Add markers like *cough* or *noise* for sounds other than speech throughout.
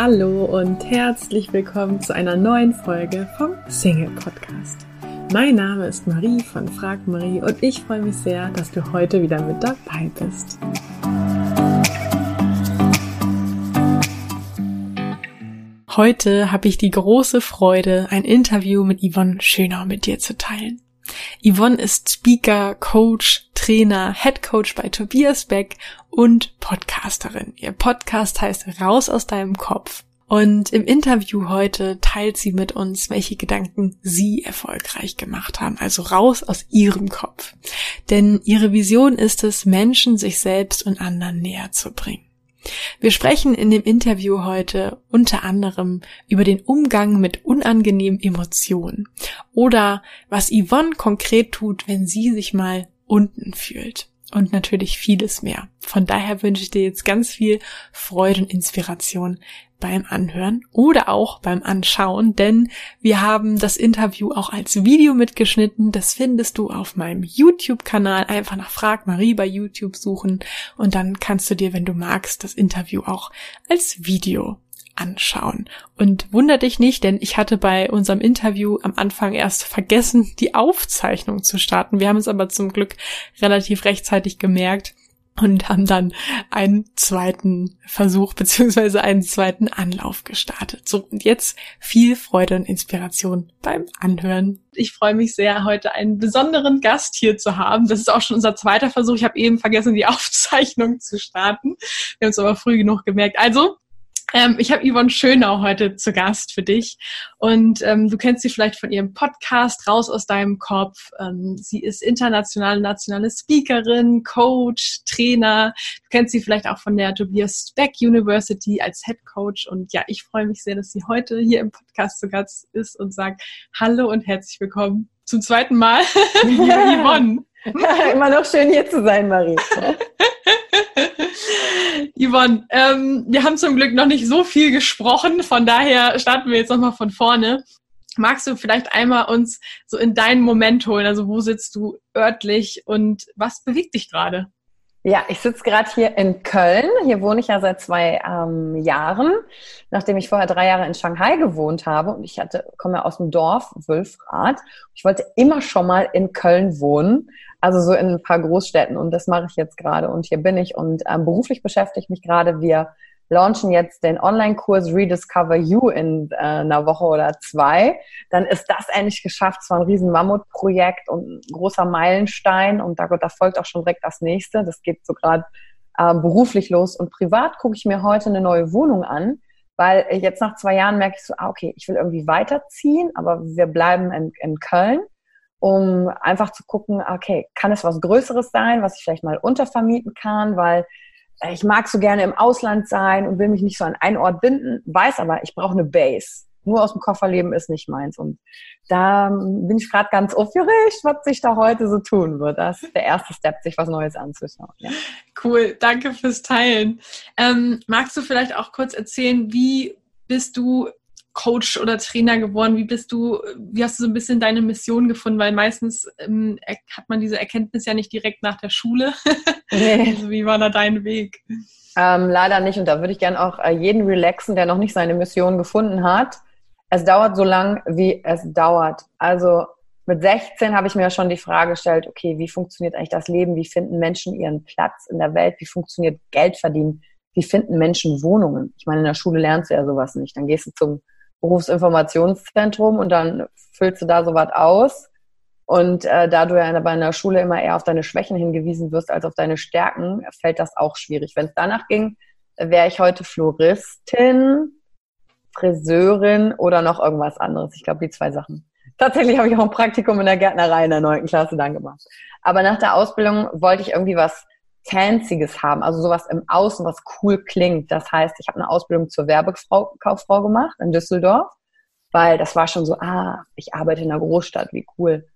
Hallo und herzlich willkommen zu einer neuen Folge vom Single Podcast. Mein Name ist Marie von Frag Marie und ich freue mich sehr, dass du heute wieder mit dabei bist. Heute habe ich die große Freude, ein Interview mit Yvonne Schönau mit dir zu teilen. Yvonne ist Speaker, Coach, Trainer, Head Coach bei Tobias Beck und Podcasterin. Ihr Podcast heißt Raus aus deinem Kopf. Und im Interview heute teilt sie mit uns, welche Gedanken sie erfolgreich gemacht haben, also raus aus ihrem Kopf. Denn ihre Vision ist es, Menschen sich selbst und anderen näher zu bringen. Wir sprechen in dem Interview heute unter anderem über den Umgang mit unangenehmen Emotionen oder was Yvonne konkret tut, wenn sie sich mal unten fühlt und natürlich vieles mehr. Von daher wünsche ich dir jetzt ganz viel Freude und Inspiration beim Anhören oder auch beim Anschauen, denn wir haben das Interview auch als Video mitgeschnitten. Das findest du auf meinem YouTube-Kanal. Einfach nach Frag Marie bei YouTube suchen und dann kannst du dir, wenn du magst, das Interview auch als Video anschauen. Und wunder dich nicht, denn ich hatte bei unserem Interview am Anfang erst vergessen, die Aufzeichnung zu starten. Wir haben es aber zum Glück relativ rechtzeitig gemerkt und haben dann einen zweiten Versuch beziehungsweise einen zweiten Anlauf gestartet. So, und jetzt viel Freude und Inspiration beim Anhören. Ich freue mich sehr, heute einen besonderen Gast hier zu haben. Das ist auch schon unser zweiter Versuch. Ich habe eben vergessen, die *laughs* Aufzeichnung zu starten. Wir haben es aber früh genug gemerkt. Also, ähm, ich habe Yvonne Schönau heute zu Gast für dich und ähm, du kennst sie vielleicht von ihrem Podcast Raus aus deinem Kopf. Ähm, sie ist internationale nationale Speakerin, Coach, Trainer. Du kennst sie vielleicht auch von der Tobias Beck University als Head Coach und ja, ich freue mich sehr, dass sie heute hier im Podcast zu Gast ist und sagt Hallo und herzlich willkommen zum zweiten Mal, *laughs* Yvonne. *laughs* Immer noch schön hier zu sein, Marie. *laughs* Yvonne, ähm, wir haben zum Glück noch nicht so viel gesprochen, von daher starten wir jetzt nochmal von vorne. Magst du vielleicht einmal uns so in deinen Moment holen? Also wo sitzt du örtlich und was bewegt dich gerade? Ja, ich sitze gerade hier in Köln. Hier wohne ich ja seit zwei ähm, Jahren, nachdem ich vorher drei Jahre in Shanghai gewohnt habe. Und ich hatte, komme ja aus dem Dorf Wülfrath. Ich wollte immer schon mal in Köln wohnen, also so in ein paar Großstädten. Und das mache ich jetzt gerade. Und hier bin ich und ähm, beruflich beschäftige ich mich gerade. Wir launchen jetzt den Online-Kurs Rediscover You in äh, einer Woche oder zwei, dann ist das endlich geschafft. Es war ein riesen Mammutprojekt und ein großer Meilenstein und da, da folgt auch schon direkt das nächste. Das geht so gerade äh, beruflich los und privat gucke ich mir heute eine neue Wohnung an, weil jetzt nach zwei Jahren merke ich so, ah, okay, ich will irgendwie weiterziehen, aber wir bleiben in, in Köln um einfach zu gucken, okay, kann es was Größeres sein, was ich vielleicht mal untervermieten kann, weil ich mag so gerne im Ausland sein und will mich nicht so an einen Ort binden, weiß aber, ich brauche eine Base. Nur aus dem Koffer leben ist nicht meins. Und da bin ich gerade ganz aufgeregt, was sich da heute so tun wird. Das ist der erste Step, sich was Neues anzuschauen. Ja. Cool, danke fürs Teilen. Ähm, magst du vielleicht auch kurz erzählen, wie bist du Coach oder Trainer geworden? Wie bist du, wie hast du so ein bisschen deine Mission gefunden? Weil meistens ähm, hat man diese Erkenntnis ja nicht direkt nach der Schule. *laughs* Nee. also wie war da dein Weg? Ähm, leider nicht. Und da würde ich gerne auch äh, jeden relaxen, der noch nicht seine Mission gefunden hat. Es dauert so lang, wie es dauert. Also mit 16 habe ich mir schon die Frage gestellt, okay, wie funktioniert eigentlich das Leben? Wie finden Menschen ihren Platz in der Welt? Wie funktioniert Geld verdienen? Wie finden Menschen Wohnungen? Ich meine, in der Schule lernst du ja sowas nicht. Dann gehst du zum Berufsinformationszentrum und dann füllst du da sowas aus. Und äh, da du ja bei einer Schule immer eher auf deine Schwächen hingewiesen wirst als auf deine Stärken, fällt das auch schwierig. Wenn es danach ging, wäre ich heute Floristin, Friseurin oder noch irgendwas anderes. Ich glaube, die zwei Sachen. Tatsächlich habe ich auch ein Praktikum in der Gärtnerei in der neunten Klasse dann gemacht. Aber nach der Ausbildung wollte ich irgendwie was Fancyes haben, also sowas im Außen, was cool klingt. Das heißt, ich habe eine Ausbildung zur Werbekauffrau gemacht in Düsseldorf, weil das war schon so, ah, ich arbeite in einer Großstadt, wie cool.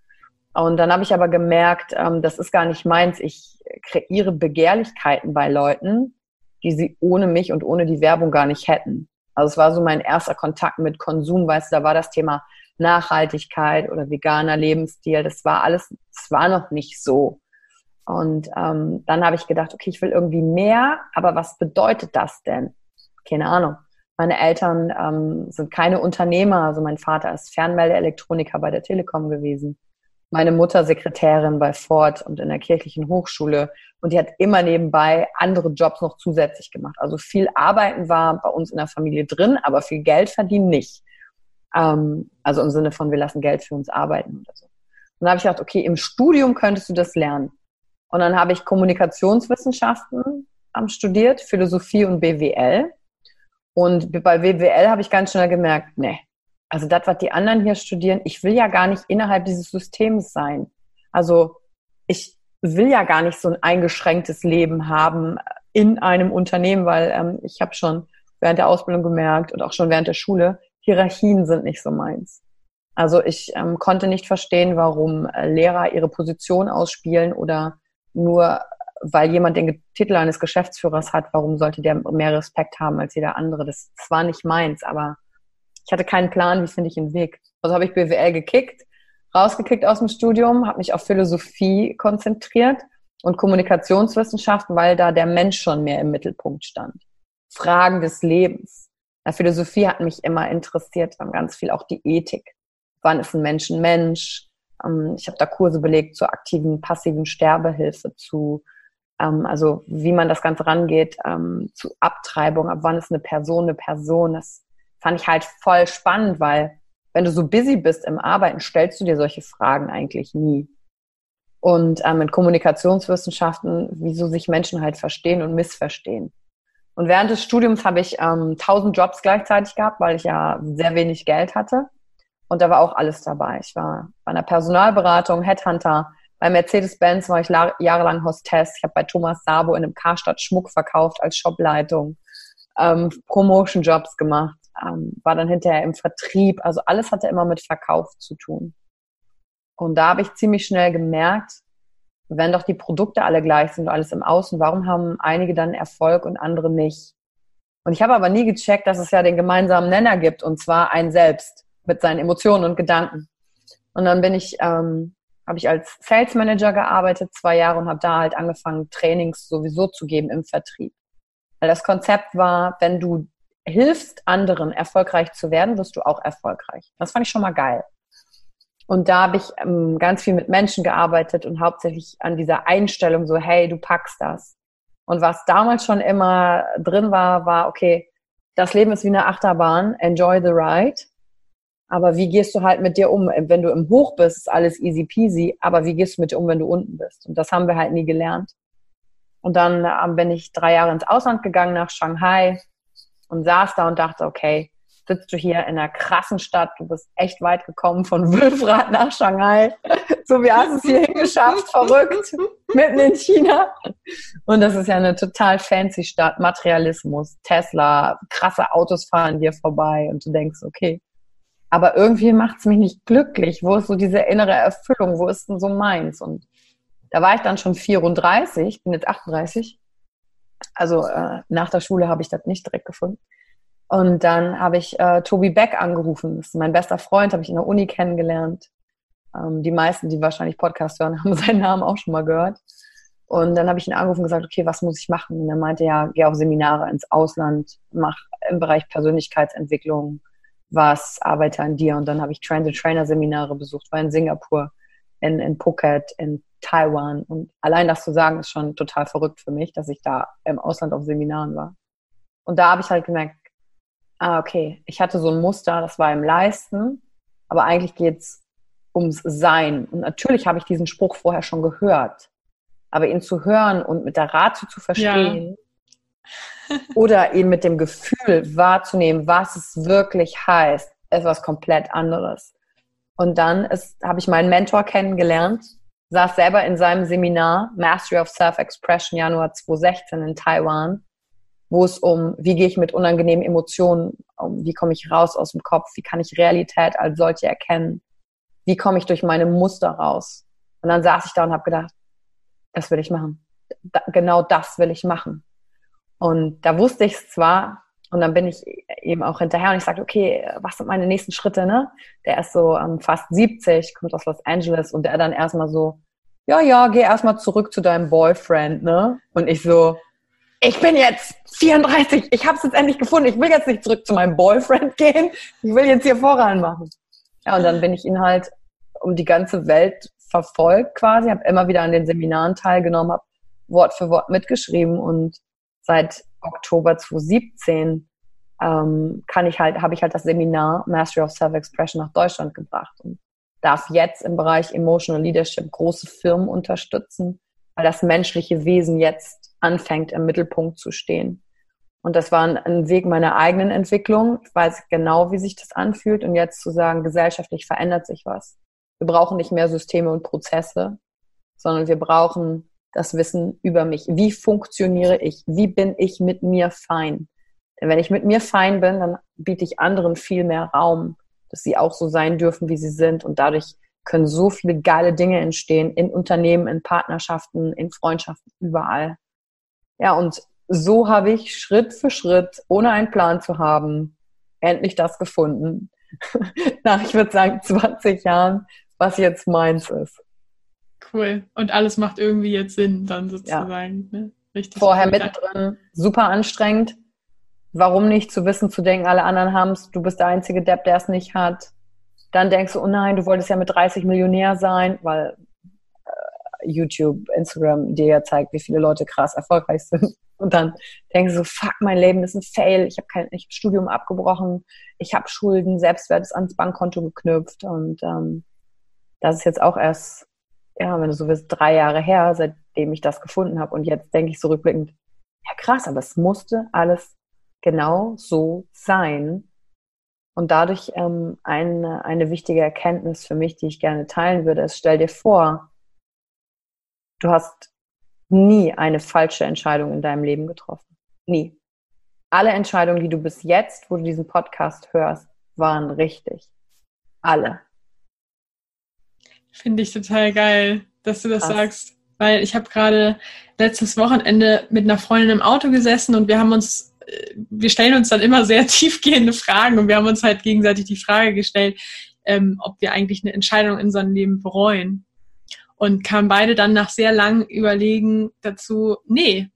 Und dann habe ich aber gemerkt, ähm, das ist gar nicht meins. Ich kreiere Begehrlichkeiten bei Leuten, die sie ohne mich und ohne die Werbung gar nicht hätten. Also es war so mein erster Kontakt mit Konsum, weißt du, da war das Thema Nachhaltigkeit oder veganer Lebensstil. Das war alles, das war noch nicht so. Und ähm, dann habe ich gedacht, okay, ich will irgendwie mehr, aber was bedeutet das denn? Keine Ahnung. Meine Eltern ähm, sind keine Unternehmer. Also mein Vater ist Fernmeldeelektroniker bei der Telekom gewesen. Meine Mutter Sekretärin bei Ford und in der kirchlichen Hochschule. Und die hat immer nebenbei andere Jobs noch zusätzlich gemacht. Also viel Arbeiten war bei uns in der Familie drin, aber viel Geld verdienen nicht. Ähm, also im Sinne von, wir lassen Geld für uns arbeiten oder so. Und da habe ich gedacht, okay, im Studium könntest du das lernen. Und dann habe ich Kommunikationswissenschaften ähm, studiert, Philosophie und BWL. Und bei BWL habe ich ganz schnell gemerkt, nee, also das, was die anderen hier studieren, ich will ja gar nicht innerhalb dieses Systems sein. Also ich will ja gar nicht so ein eingeschränktes Leben haben in einem Unternehmen, weil ähm, ich habe schon während der Ausbildung gemerkt und auch schon während der Schule, Hierarchien sind nicht so meins. Also ich ähm, konnte nicht verstehen, warum äh, Lehrer ihre Position ausspielen oder nur weil jemand den Titel eines Geschäftsführers hat, warum sollte der mehr Respekt haben als jeder andere? Das, war nicht meins, aber ich hatte keinen Plan, wie finde ich den Weg. Also habe ich BWL gekickt, rausgekickt aus dem Studium, habe mich auf Philosophie konzentriert und Kommunikationswissenschaften, weil da der Mensch schon mehr im Mittelpunkt stand. Fragen des Lebens. Ja, Philosophie hat mich immer interessiert, ganz viel auch die Ethik wann ist ein Mensch ein Mensch. Ähm, ich habe da Kurse belegt zur aktiven, passiven Sterbehilfe, zu ähm, also wie man das Ganze rangeht, ähm, zu Abtreibung, ab wann ist eine Person eine Person. Das fand ich halt voll spannend, weil wenn du so busy bist im Arbeiten, stellst du dir solche Fragen eigentlich nie. Und ähm, in Kommunikationswissenschaften, wieso sich Menschen halt verstehen und missverstehen. Und während des Studiums habe ich ähm, tausend Jobs gleichzeitig gehabt, weil ich ja sehr wenig Geld hatte. Und da war auch alles dabei. Ich war bei einer Personalberatung, Headhunter. Bei Mercedes-Benz war ich jahrelang Hostess. Ich habe bei Thomas Sabo in einem Karstadt Schmuck verkauft als Shopleitung. Ähm, Promotion-Jobs gemacht. Ähm, war dann hinterher im Vertrieb. Also alles hatte immer mit Verkauf zu tun. Und da habe ich ziemlich schnell gemerkt, wenn doch die Produkte alle gleich sind, alles im Außen, warum haben einige dann Erfolg und andere nicht? Und ich habe aber nie gecheckt, dass es ja den gemeinsamen Nenner gibt, und zwar ein selbst mit seinen Emotionen und Gedanken. Und dann bin ich, ähm, habe ich als Sales Manager gearbeitet, zwei Jahre und habe da halt angefangen, Trainings sowieso zu geben im Vertrieb. Weil das Konzept war, wenn du hilfst anderen erfolgreich zu werden, wirst du auch erfolgreich. Das fand ich schon mal geil. Und da habe ich ähm, ganz viel mit Menschen gearbeitet und hauptsächlich an dieser Einstellung so, hey, du packst das. Und was damals schon immer drin war, war, okay, das Leben ist wie eine Achterbahn, enjoy the ride. Aber wie gehst du halt mit dir um? Wenn du im Hoch bist, ist alles easy peasy. Aber wie gehst du mit dir um, wenn du unten bist? Und das haben wir halt nie gelernt. Und dann ähm, bin ich drei Jahre ins Ausland gegangen, nach Shanghai und saß da und dachte, okay, sitzt du hier in einer krassen Stadt, du bist echt weit gekommen von *laughs* Wülfrath nach Shanghai. *laughs* so wie hast du es hier hingeschafft, verrückt, *laughs* mitten in China. Und das ist ja eine total fancy Stadt, Materialismus, Tesla, krasse Autos fahren hier vorbei und du denkst, okay, aber irgendwie macht es mich nicht glücklich. Wo ist so diese innere Erfüllung? Wo ist denn so meins? Und da war ich dann schon 34, bin jetzt 38. Also äh, nach der Schule habe ich das nicht direkt gefunden. Und dann habe ich äh, Tobi Beck angerufen. Das ist mein bester Freund, habe ich in der Uni kennengelernt. Ähm, die meisten, die wahrscheinlich Podcast hören, *laughs* haben seinen Namen auch schon mal gehört. Und dann habe ich ihn angerufen und gesagt, okay, was muss ich machen? Und er meinte, ja, geh auf Seminare ins Ausland, mach im Bereich Persönlichkeitsentwicklung, was arbeite an dir. Und dann habe ich Train-the-Trainer-Seminare besucht, war in Singapur, in, in Phuket, in Taiwan. Und allein das zu sagen, ist schon total verrückt für mich, dass ich da im Ausland auf Seminaren war. Und da habe ich halt gemerkt, ah, okay, ich hatte so ein Muster, das war im Leisten, aber eigentlich geht's ums Sein. Und natürlich habe ich diesen Spruch vorher schon gehört. Aber ihn zu hören und mit der Ratio zu verstehen, oder eben mit dem Gefühl wahrzunehmen, was es wirklich heißt, ist was komplett anderes. Und dann habe ich meinen Mentor kennengelernt, saß selber in seinem Seminar Mastery of Self-Expression Januar 2016 in Taiwan, wo es um, wie gehe ich mit unangenehmen Emotionen, um, wie komme ich raus aus dem Kopf, wie kann ich Realität als solche erkennen, wie komme ich durch meine Muster raus. Und dann saß ich da und habe gedacht, das will ich machen. Da, genau das will ich machen. Und da wusste ich es zwar, und dann bin ich eben auch hinterher und ich sagte, okay, was sind meine nächsten Schritte, ne? Der ist so um, fast 70, kommt aus Los Angeles und der dann erstmal so, ja, ja, geh erstmal zurück zu deinem Boyfriend, ne? Und ich so, ich bin jetzt 34, ich habe es jetzt endlich gefunden, ich will jetzt nicht zurück zu meinem Boyfriend *laughs* gehen, ich will jetzt hier voran machen. Ja, und dann bin ich ihn halt um die ganze Welt verfolgt quasi, habe immer wieder an den Seminaren teilgenommen, habe Wort für Wort mitgeschrieben und seit Oktober 2017 ähm, kann ich halt, habe ich halt das Seminar Mastery of Self-Expression nach Deutschland gebracht und darf jetzt im Bereich Emotional Leadership große Firmen unterstützen, weil das menschliche Wesen jetzt anfängt im Mittelpunkt zu stehen. Und das war ein Weg meiner eigenen Entwicklung. Ich weiß genau, wie sich das anfühlt. Und jetzt zu sagen, gesellschaftlich verändert sich was. Wir brauchen nicht mehr Systeme und Prozesse, sondern wir brauchen das Wissen über mich. Wie funktioniere ich? Wie bin ich mit mir fein? Denn wenn ich mit mir fein bin, dann biete ich anderen viel mehr Raum, dass sie auch so sein dürfen, wie sie sind. Und dadurch können so viele geile Dinge entstehen in Unternehmen, in Partnerschaften, in Freundschaften, überall. Ja, und so habe ich Schritt für Schritt, ohne einen Plan zu haben, endlich das gefunden. *laughs* Nach, ich würde sagen, 20 Jahren, was jetzt meins ist. Cool. Und alles macht irgendwie jetzt Sinn, dann sozusagen. Ja. Ne? Richtig. Vorher cool. mittendrin super anstrengend. Warum nicht zu wissen, zu denken, alle anderen haben es, du bist der einzige Depp, der es nicht hat. Dann denkst du, oh nein, du wolltest ja mit 30 Millionär sein, weil äh, YouTube, Instagram dir ja zeigt, wie viele Leute krass erfolgreich sind. Und dann denkst du so, fuck, mein Leben ist ein Fail, ich habe kein ich hab Studium abgebrochen, ich habe Schulden, Selbstwert ist ans Bankkonto geknüpft und ähm, das ist jetzt auch erst ja, wenn du so willst, drei Jahre her, seitdem ich das gefunden habe. Und jetzt denke ich so rückblickend, ja krass, aber es musste alles genau so sein. Und dadurch ähm, eine, eine wichtige Erkenntnis für mich, die ich gerne teilen würde, ist, stell dir vor, du hast nie eine falsche Entscheidung in deinem Leben getroffen. Nie. Alle Entscheidungen, die du bis jetzt, wo du diesen Podcast hörst, waren richtig. Alle. Finde ich total geil, dass du das Krass. sagst. Weil ich habe gerade letztes Wochenende mit einer Freundin im Auto gesessen und wir haben uns, äh, wir stellen uns dann immer sehr *laughs* tiefgehende Fragen und wir haben uns halt gegenseitig die Frage gestellt, ähm, ob wir eigentlich eine Entscheidung in unserem Leben bereuen. Und kamen beide dann nach sehr langem Überlegen dazu, nee.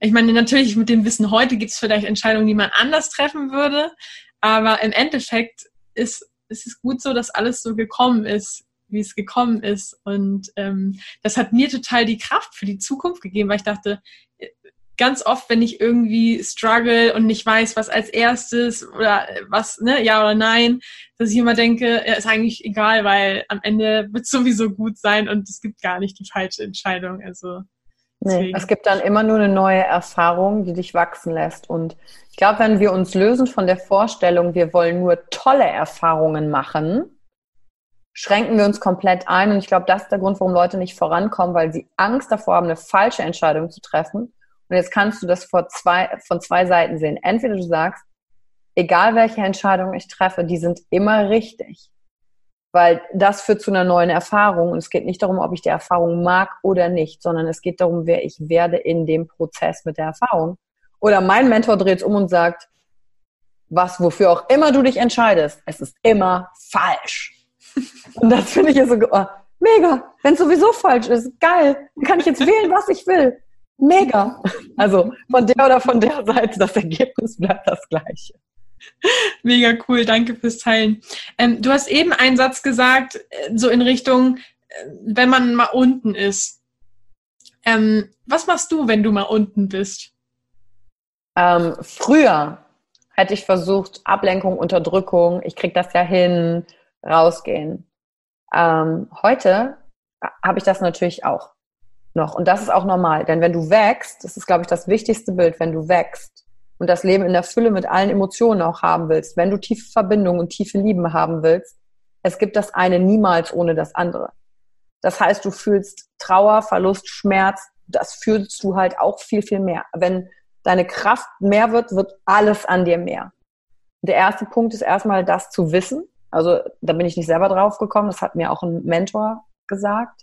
Ich meine, natürlich mit dem Wissen heute gibt es vielleicht Entscheidungen, die man anders treffen würde, aber im Endeffekt ist, ist es gut so, dass alles so gekommen ist, wie es gekommen ist. Und ähm, das hat mir total die Kraft für die Zukunft gegeben, weil ich dachte, äh, ganz oft, wenn ich irgendwie struggle und nicht weiß, was als erstes oder äh, was, ne, ja oder nein, dass ich immer denke, ja, ist eigentlich egal, weil am Ende wird es sowieso gut sein und es gibt gar nicht die falsche Entscheidung. Also Nee, es gibt dann immer nur eine neue Erfahrung, die dich wachsen lässt. Und ich glaube, wenn wir uns lösen von der Vorstellung, wir wollen nur tolle Erfahrungen machen, schränken wir uns komplett ein. Und ich glaube, das ist der Grund, warum Leute nicht vorankommen, weil sie Angst davor haben, eine falsche Entscheidung zu treffen. Und jetzt kannst du das vor zwei, von zwei Seiten sehen. Entweder du sagst, egal welche Entscheidung ich treffe, die sind immer richtig. Weil das führt zu einer neuen Erfahrung. Und es geht nicht darum, ob ich die Erfahrung mag oder nicht, sondern es geht darum, wer ich werde in dem Prozess mit der Erfahrung. Oder mein Mentor dreht es um und sagt, was, wofür auch immer du dich entscheidest, es ist immer falsch. Und das finde ich ja so, oh, mega. Wenn es sowieso falsch ist, geil. Dann kann ich jetzt wählen, was ich will. Mega. Also von der oder von der Seite, das Ergebnis bleibt das gleiche. Mega cool, danke fürs Teilen. Ähm, du hast eben einen Satz gesagt, äh, so in Richtung, äh, wenn man mal unten ist. Ähm, was machst du, wenn du mal unten bist? Ähm, früher hätte ich versucht, Ablenkung, Unterdrückung, ich krieg das ja hin, rausgehen. Ähm, heute habe ich das natürlich auch noch. Und das ist auch normal. Denn wenn du wächst, das ist, glaube ich, das wichtigste Bild, wenn du wächst und das Leben in der Fülle mit allen Emotionen auch haben willst, wenn du tiefe Verbindungen und tiefe Lieben haben willst, es gibt das eine niemals ohne das andere. Das heißt, du fühlst Trauer, Verlust, Schmerz, das fühlst du halt auch viel, viel mehr. Wenn deine Kraft mehr wird, wird alles an dir mehr. Der erste Punkt ist erstmal das zu wissen, also da bin ich nicht selber drauf gekommen, das hat mir auch ein Mentor gesagt.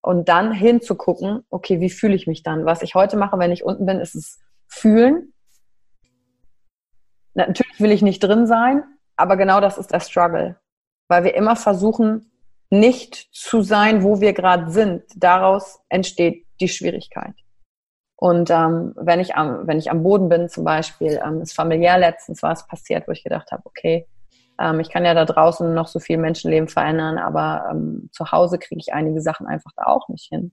Und dann hinzugucken, okay, wie fühle ich mich dann? Was ich heute mache, wenn ich unten bin, ist es fühlen. Natürlich will ich nicht drin sein, aber genau das ist der Struggle. Weil wir immer versuchen, nicht zu sein, wo wir gerade sind. Daraus entsteht die Schwierigkeit. Und ähm, wenn, ich am, wenn ich am Boden bin zum Beispiel, ähm, ist familiär letztens was passiert, wo ich gedacht habe, okay, ähm, ich kann ja da draußen noch so viel Menschenleben verändern, aber ähm, zu Hause kriege ich einige Sachen einfach da auch nicht hin.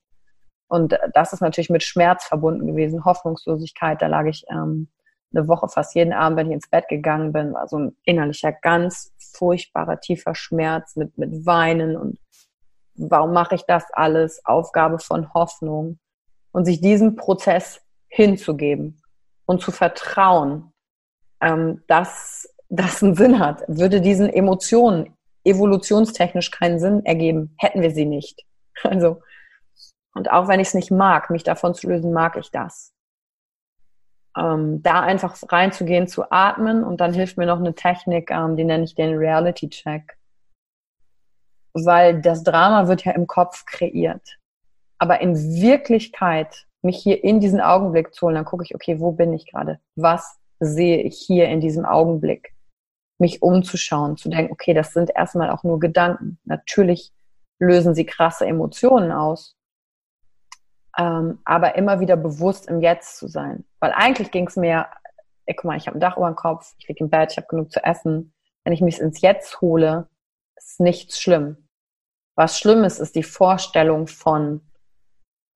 Und das ist natürlich mit Schmerz verbunden gewesen, Hoffnungslosigkeit. Da lag ich ähm, eine Woche fast jeden Abend, wenn ich ins Bett gegangen bin, war so ein innerlicher, ganz furchtbarer, tiefer Schmerz mit, mit Weinen und warum mache ich das alles? Aufgabe von Hoffnung. Und sich diesem Prozess hinzugeben und zu vertrauen, ähm, dass das einen Sinn hat. Würde diesen Emotionen evolutionstechnisch keinen Sinn ergeben, hätten wir sie nicht. *laughs* Also, und auch wenn ich es nicht mag, mich davon zu lösen, mag ich das. Ähm, da einfach reinzugehen, zu atmen und dann hilft mir noch eine Technik, ähm, die nenne ich den Reality Check. Weil das Drama wird ja im Kopf kreiert. Aber in Wirklichkeit mich hier in diesen Augenblick zu holen, dann gucke ich, okay, wo bin ich gerade? Was sehe ich hier in diesem Augenblick? Mich umzuschauen, zu denken, okay, das sind erstmal auch nur Gedanken. Natürlich lösen sie krasse Emotionen aus. Ähm, aber immer wieder bewusst im Jetzt zu sein. Weil eigentlich ging es mir, ey, guck mal, ich habe ein Dach über dem Kopf, ich liege im Bett, ich habe genug zu essen. Wenn ich mich ins Jetzt hole, ist nichts schlimm. Was schlimm ist, ist die Vorstellung von,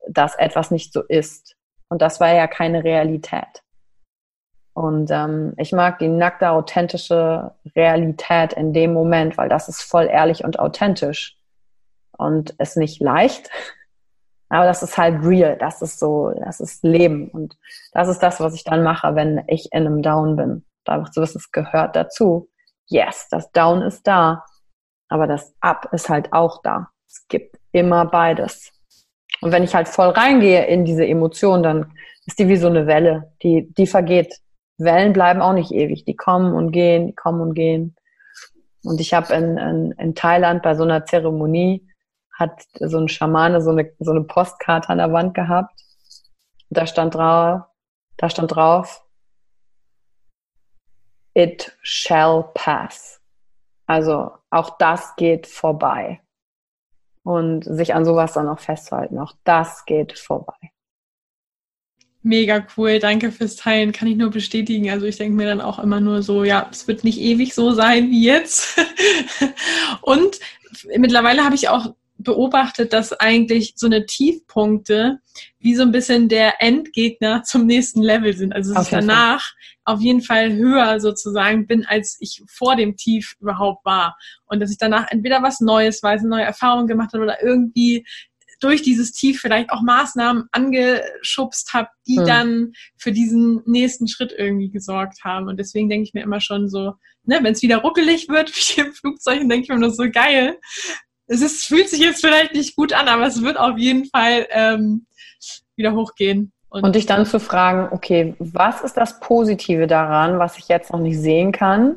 dass etwas nicht so ist. Und das war ja keine Realität. Und ähm, ich mag die nackte, authentische Realität in dem Moment, weil das ist voll ehrlich und authentisch. Und ist nicht leicht, *laughs* aber das ist halt real. Das ist so, das ist Leben. Und das ist das, was ich dann mache, wenn ich in einem Down bin. Einfach zu wissen, es gehört dazu. Yes, das Down ist da. Aber das Up ist halt auch da. Es gibt immer beides. Und wenn ich halt voll reingehe in diese Emotion, dann ist die wie so eine Welle, die, die vergeht. Wellen bleiben auch nicht ewig. Die kommen und gehen, die kommen und gehen. Und ich habe in, in, in Thailand bei so einer Zeremonie hat so ein Schamane so eine, so eine Postkarte an der Wand gehabt. Da stand drauf, da stand drauf, it shall pass. Also auch das geht vorbei. Und sich an sowas dann auch festzuhalten. Auch das geht vorbei. Mega cool, danke fürs Teilen, kann ich nur bestätigen. Also ich denke mir dann auch immer nur so, ja, es wird nicht ewig so sein wie jetzt. *laughs* Und mittlerweile habe ich auch beobachtet, dass eigentlich so eine Tiefpunkte wie so ein bisschen der Endgegner zum nächsten Level sind. Also dass ich danach Fall. auf jeden Fall höher sozusagen bin, als ich vor dem Tief überhaupt war. Und dass ich danach entweder was Neues weiß, eine neue Erfahrung gemacht habe oder irgendwie durch dieses Tief vielleicht auch Maßnahmen angeschubst habe, die hm. dann für diesen nächsten Schritt irgendwie gesorgt haben. Und deswegen denke ich mir immer schon so, ne, wenn es wieder ruckelig wird, *laughs* wie im Flugzeug, denke ich mir nur so geil es ist, fühlt sich jetzt vielleicht nicht gut an, aber es wird auf jeden Fall ähm, wieder hochgehen. Und, und dich dann zu fragen, okay, was ist das Positive daran, was ich jetzt noch nicht sehen kann?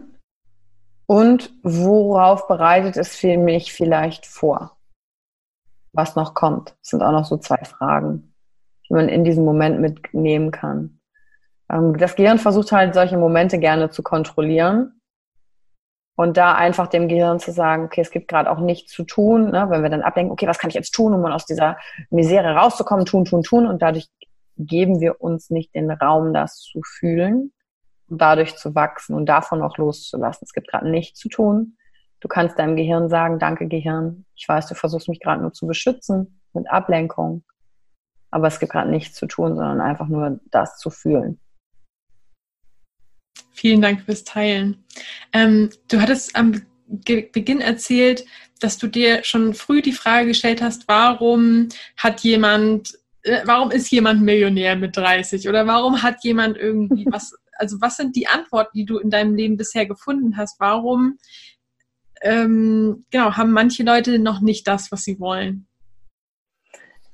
Und worauf bereitet es für mich vielleicht vor? Was noch kommt? Das sind auch noch so zwei Fragen, die man in diesem Moment mitnehmen kann. Ähm, das Gehirn versucht halt solche Momente gerne zu kontrollieren und da einfach dem Gehirn zu sagen, okay, es gibt gerade auch nichts zu tun, ne? wenn wir dann ablenken, okay, was kann ich jetzt tun, um aus dieser Misere rauszukommen, tun, tun, tun. Und dadurch geben wir uns nicht den Raum, das zu fühlen und dadurch zu wachsen und davon auch loszulassen. Es gibt gerade nichts zu tun. Du kannst deinem Gehirn sagen, danke Gehirn, ich weiß, du versuchst mich gerade nur zu beschützen mit Ablenkung, aber es gibt gerade nichts zu tun, sondern einfach nur das zu fühlen. Vielen Dank fürs Teilen. Ähm, du hattest am Ge Beginn erzählt, dass du dir schon früh die Frage gestellt hast, warum hat jemand, äh, warum ist jemand Millionär mit 30 oder warum hat jemand irgendwie *laughs* was, also was sind die Antworten, die du in deinem Leben bisher gefunden hast? Warum, ähm, genau, haben manche Leute noch nicht das, was sie wollen?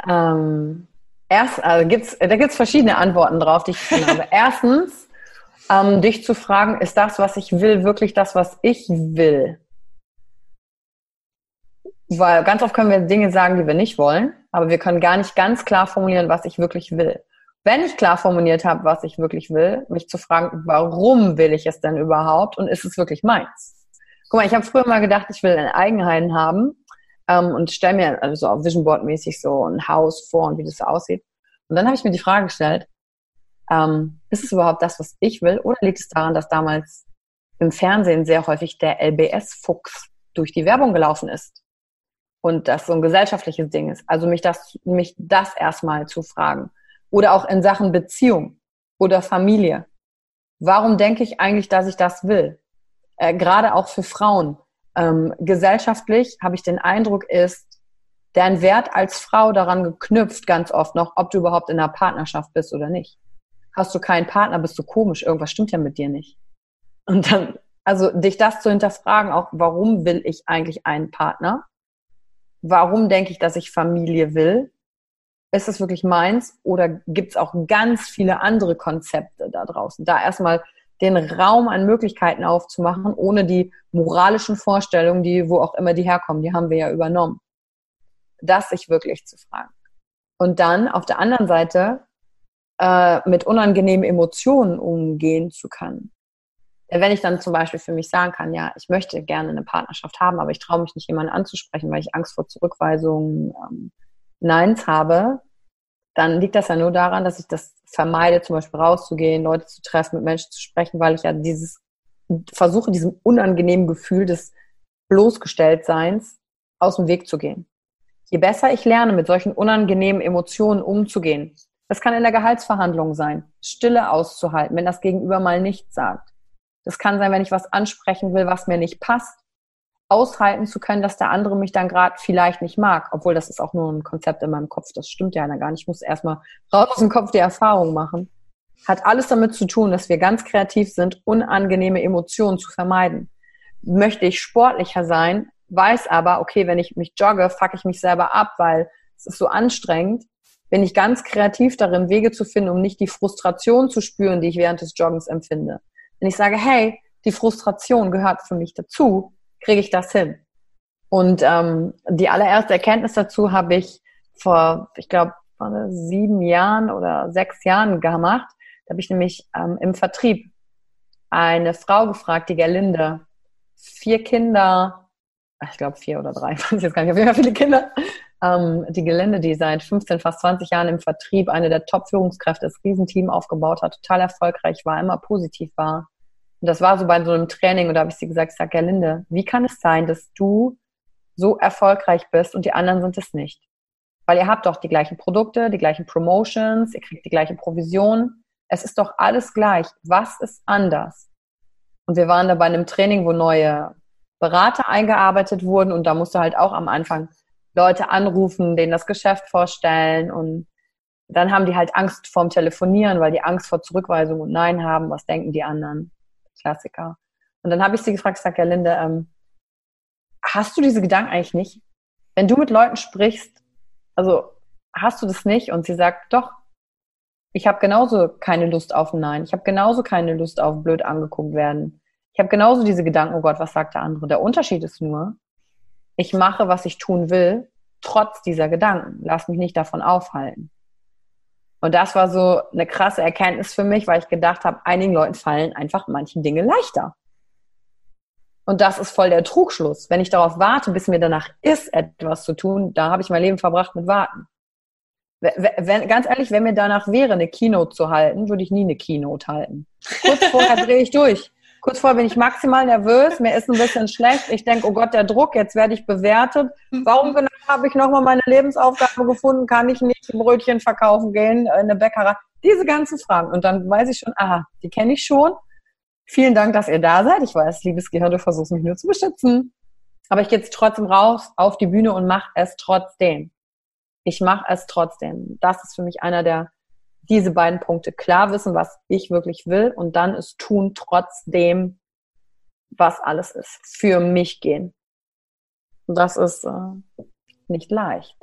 Ähm, erst, also gibt's, da gibt es verschiedene Antworten drauf, die ich habe. *laughs* Erstens, ähm, dich zu fragen, ist das, was ich will, wirklich das, was ich will? Weil ganz oft können wir Dinge sagen, die wir nicht wollen, aber wir können gar nicht ganz klar formulieren, was ich wirklich will. Wenn ich klar formuliert habe, was ich wirklich will, mich zu fragen, warum will ich es denn überhaupt und ist es wirklich meins? Guck mal, ich habe früher mal gedacht, ich will ein Eigenheim haben ähm, und stelle mir also so Vision Board mäßig so ein Haus vor und wie das aussieht. Und dann habe ich mir die Frage gestellt, ähm, ist es überhaupt das, was ich will? Oder liegt es daran, dass damals im Fernsehen sehr häufig der LBS-Fuchs durch die Werbung gelaufen ist? Und das so ein gesellschaftliches Ding ist. Also mich das, mich das erstmal zu fragen. Oder auch in Sachen Beziehung oder Familie. Warum denke ich eigentlich, dass ich das will? Äh, Gerade auch für Frauen. Ähm, gesellschaftlich habe ich den Eindruck, ist dein Wert als Frau daran geknüpft, ganz oft noch, ob du überhaupt in einer Partnerschaft bist oder nicht. Hast du keinen Partner, bist du komisch, irgendwas stimmt ja mit dir nicht. Und dann, also dich das zu hinterfragen, auch warum will ich eigentlich einen Partner? Warum denke ich, dass ich Familie will? Ist es wirklich meins oder gibt es auch ganz viele andere Konzepte da draußen? Da erstmal den Raum an Möglichkeiten aufzumachen, ohne die moralischen Vorstellungen, die wo auch immer die herkommen, die haben wir ja übernommen. Das sich wirklich zu fragen. Und dann auf der anderen Seite äh, mit unangenehmen Emotionen umgehen zu können. Wenn ich dann zum Beispiel für mich sagen kann, ja, ich möchte gerne eine Partnerschaft haben, aber ich traue mich nicht, jemanden anzusprechen, weil ich Angst vor Zurückweisungen, ähm, Neins habe, dann liegt das ja nur daran, dass ich das vermeide, zum Beispiel rauszugehen, Leute zu treffen, mit Menschen zu sprechen, weil ich ja dieses versuche, diesem unangenehmen Gefühl des Bloßgestelltseins aus dem Weg zu gehen. Je besser ich lerne, mit solchen unangenehmen Emotionen umzugehen, das kann in der Gehaltsverhandlung sein, Stille auszuhalten, wenn das Gegenüber mal nichts sagt. Das kann sein, wenn ich was ansprechen will, was mir nicht passt, aushalten zu können, dass der andere mich dann gerade vielleicht nicht mag, obwohl das ist auch nur ein Konzept in meinem Kopf, das stimmt ja gar nicht. Ich muss erstmal raus aus dem Kopf die Erfahrung machen. Hat alles damit zu tun, dass wir ganz kreativ sind, unangenehme Emotionen zu vermeiden. Möchte ich sportlicher sein, weiß aber, okay, wenn ich mich jogge, fuck ich mich selber ab, weil es ist so anstrengend. Bin ich ganz kreativ darin, Wege zu finden, um nicht die Frustration zu spüren, die ich während des Joggens empfinde. Wenn ich sage, hey, die Frustration gehört für mich dazu, kriege ich das hin. Und ähm, die allererste Erkenntnis dazu habe ich vor, ich glaube, sieben Jahren oder sechs Jahren gemacht. Da habe ich nämlich ähm, im Vertrieb eine Frau gefragt, die Gerlinde, vier Kinder, ich glaube vier oder drei, *laughs* weiß ich jetzt gar nicht, auf jeden Fall viele Kinder, ähm, die Gelände, die seit 15, fast 20 Jahren im Vertrieb eine der Top-Führungskräfte, das Riesenteam aufgebaut hat, total erfolgreich war, immer positiv war. Und das war so bei so einem Training und da habe ich sie gesagt, ich sage, Gerlinde, wie kann es sein, dass du so erfolgreich bist und die anderen sind es nicht? Weil ihr habt doch die gleichen Produkte, die gleichen Promotions, ihr kriegt die gleiche Provision. Es ist doch alles gleich. Was ist anders? Und wir waren da bei einem Training, wo neue Berater eingearbeitet wurden und da musste halt auch am Anfang Leute anrufen, denen das Geschäft vorstellen und dann haben die halt Angst vorm Telefonieren, weil die Angst vor Zurückweisung und Nein haben. Was denken die anderen? Klassiker. Und dann habe ich sie gefragt, sage, ja, Linde, ähm, hast du diese Gedanken eigentlich nicht? Wenn du mit Leuten sprichst, also hast du das nicht? Und sie sagt, doch, ich habe genauso keine Lust auf Nein. Ich habe genauso keine Lust auf blöd angeguckt werden. Ich habe genauso diese Gedanken, oh Gott, was sagt der andere? Der Unterschied ist nur, ich mache, was ich tun will, trotz dieser Gedanken. Lass mich nicht davon aufhalten. Und das war so eine krasse Erkenntnis für mich, weil ich gedacht habe, einigen Leuten fallen einfach manche Dinge leichter. Und das ist voll der Trugschluss. Wenn ich darauf warte, bis mir danach ist, etwas zu tun, da habe ich mein Leben verbracht mit Warten. Wenn, ganz ehrlich, wenn mir danach wäre, eine Keynote zu halten, würde ich nie eine Keynote halten. Kurz vorher *laughs* drehe ich durch. Kurz vorher bin ich maximal nervös, mir ist ein bisschen schlecht. Ich denke, oh Gott, der Druck, jetzt werde ich bewertet. Warum genau habe ich nochmal meine Lebensaufgabe gefunden? Kann ich nicht Brötchen verkaufen gehen, in eine Bäckerei? Diese ganzen Fragen. Und dann weiß ich schon, aha, die kenne ich schon. Vielen Dank, dass ihr da seid. Ich weiß, liebes Gehirn, du versuchst mich nur zu beschützen. Aber ich gehe jetzt trotzdem raus auf die Bühne und mache es trotzdem. Ich mache es trotzdem. Das ist für mich einer der diese beiden Punkte klar wissen, was ich wirklich will und dann es tun trotzdem, was alles ist. Für mich gehen. Das ist äh, nicht leicht.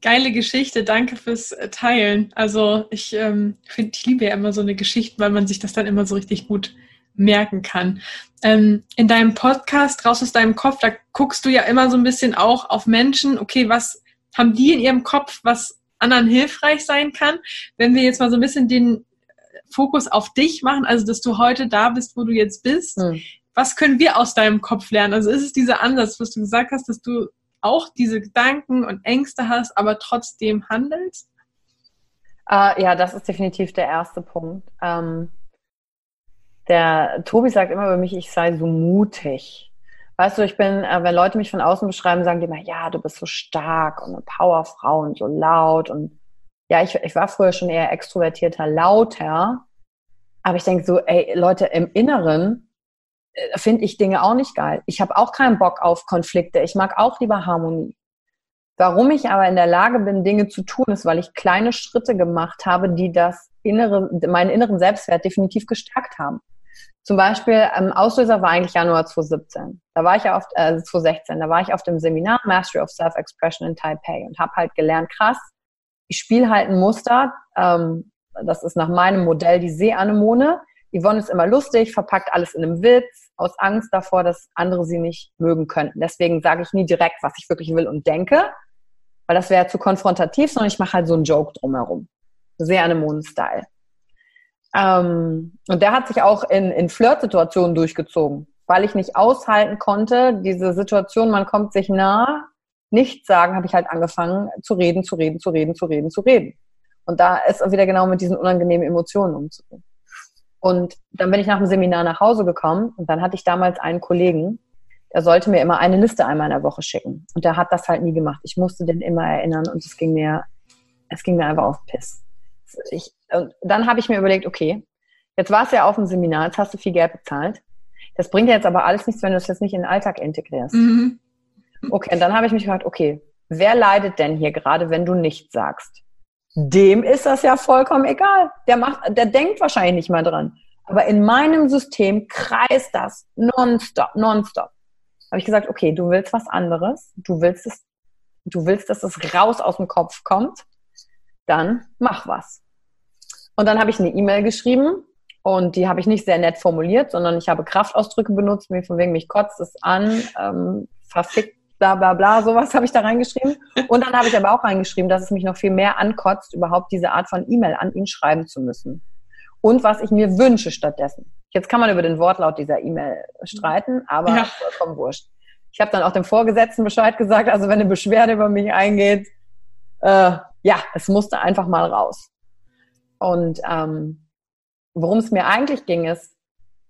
Geile Geschichte, danke fürs äh, Teilen. Also ich ähm, finde, ich liebe ja immer so eine Geschichte, weil man sich das dann immer so richtig gut merken kann. Ähm, in deinem Podcast, raus aus deinem Kopf, da guckst du ja immer so ein bisschen auch auf Menschen, okay, was haben die in ihrem Kopf, was anderen hilfreich sein kann. Wenn wir jetzt mal so ein bisschen den Fokus auf dich machen, also dass du heute da bist, wo du jetzt bist, hm. was können wir aus deinem Kopf lernen? Also ist es dieser Ansatz, was du gesagt hast, dass du auch diese Gedanken und Ängste hast, aber trotzdem handelst? Uh, ja, das ist definitiv der erste Punkt. Ähm, der Tobi sagt immer über mich, ich sei so mutig. Weißt du, ich bin, äh, wenn Leute mich von außen beschreiben, sagen die immer, ja, du bist so stark und eine Powerfrau und so laut und ja, ich, ich war früher schon eher extrovertierter, lauter. Aber ich denke so, ey, Leute, im Inneren äh, finde ich Dinge auch nicht geil. Ich habe auch keinen Bock auf Konflikte. Ich mag auch lieber Harmonie. Warum ich aber in der Lage bin, Dinge zu tun, ist, weil ich kleine Schritte gemacht habe, die das innere, meinen inneren Selbstwert definitiv gestärkt haben. Zum Beispiel, ähm, Auslöser war eigentlich Januar 2017. Da war ich ja auf, äh, 2016, da war ich auf dem Seminar Mastery of Self-Expression in Taipei und habe halt gelernt, krass, ich spiele halt ein Muster, ähm, das ist nach meinem Modell die Seeanemone. Yvonne ist immer lustig, verpackt alles in einem Witz, aus Angst davor, dass andere sie nicht mögen könnten. Deswegen sage ich nie direkt, was ich wirklich will und denke, weil das wäre zu konfrontativ, sondern ich mache halt so einen Joke drumherum. Seeanemonen-Style. Ähm, und der hat sich auch in, in Flirtsituationen durchgezogen, weil ich nicht aushalten konnte, diese Situation, man kommt sich nah, nichts sagen, habe ich halt angefangen zu reden, zu reden, zu reden, zu reden, zu reden. Und da ist wieder genau mit diesen unangenehmen Emotionen umzugehen. Und dann bin ich nach dem Seminar nach Hause gekommen und dann hatte ich damals einen Kollegen, der sollte mir immer eine Liste einmal in der Woche schicken. Und der hat das halt nie gemacht. Ich musste den immer erinnern und es ging mir, es ging mir einfach auf Piss. Ich, und dann habe ich mir überlegt, okay, jetzt warst du ja auf dem Seminar, jetzt hast du viel Geld bezahlt. Das bringt ja jetzt aber alles nichts, wenn du das jetzt nicht in den Alltag integrierst. Mhm. Okay, und dann habe ich mich gefragt, okay, wer leidet denn hier gerade, wenn du nichts sagst? Dem ist das ja vollkommen egal. Der macht, der denkt wahrscheinlich nicht mal dran. Aber in meinem System kreist das nonstop, nonstop. Habe ich gesagt, okay, du willst was anderes. Du willst es, du willst, dass es raus aus dem Kopf kommt. Dann mach was. Und dann habe ich eine E-Mail geschrieben und die habe ich nicht sehr nett formuliert, sondern ich habe Kraftausdrücke benutzt, mir von wegen mich kotzt es an, ähm, verfickt bla bla bla, sowas habe ich da reingeschrieben. Und dann habe ich aber auch reingeschrieben, dass es mich noch viel mehr ankotzt, überhaupt diese Art von E-Mail an ihn schreiben zu müssen. Und was ich mir wünsche stattdessen. Jetzt kann man über den Wortlaut dieser E-Mail streiten, aber ja. vollkommen wurscht. Ich habe dann auch dem Vorgesetzten Bescheid gesagt, also wenn eine Beschwerde über mich eingeht, äh, ja, es musste einfach mal raus. Und ähm, worum es mir eigentlich ging, ist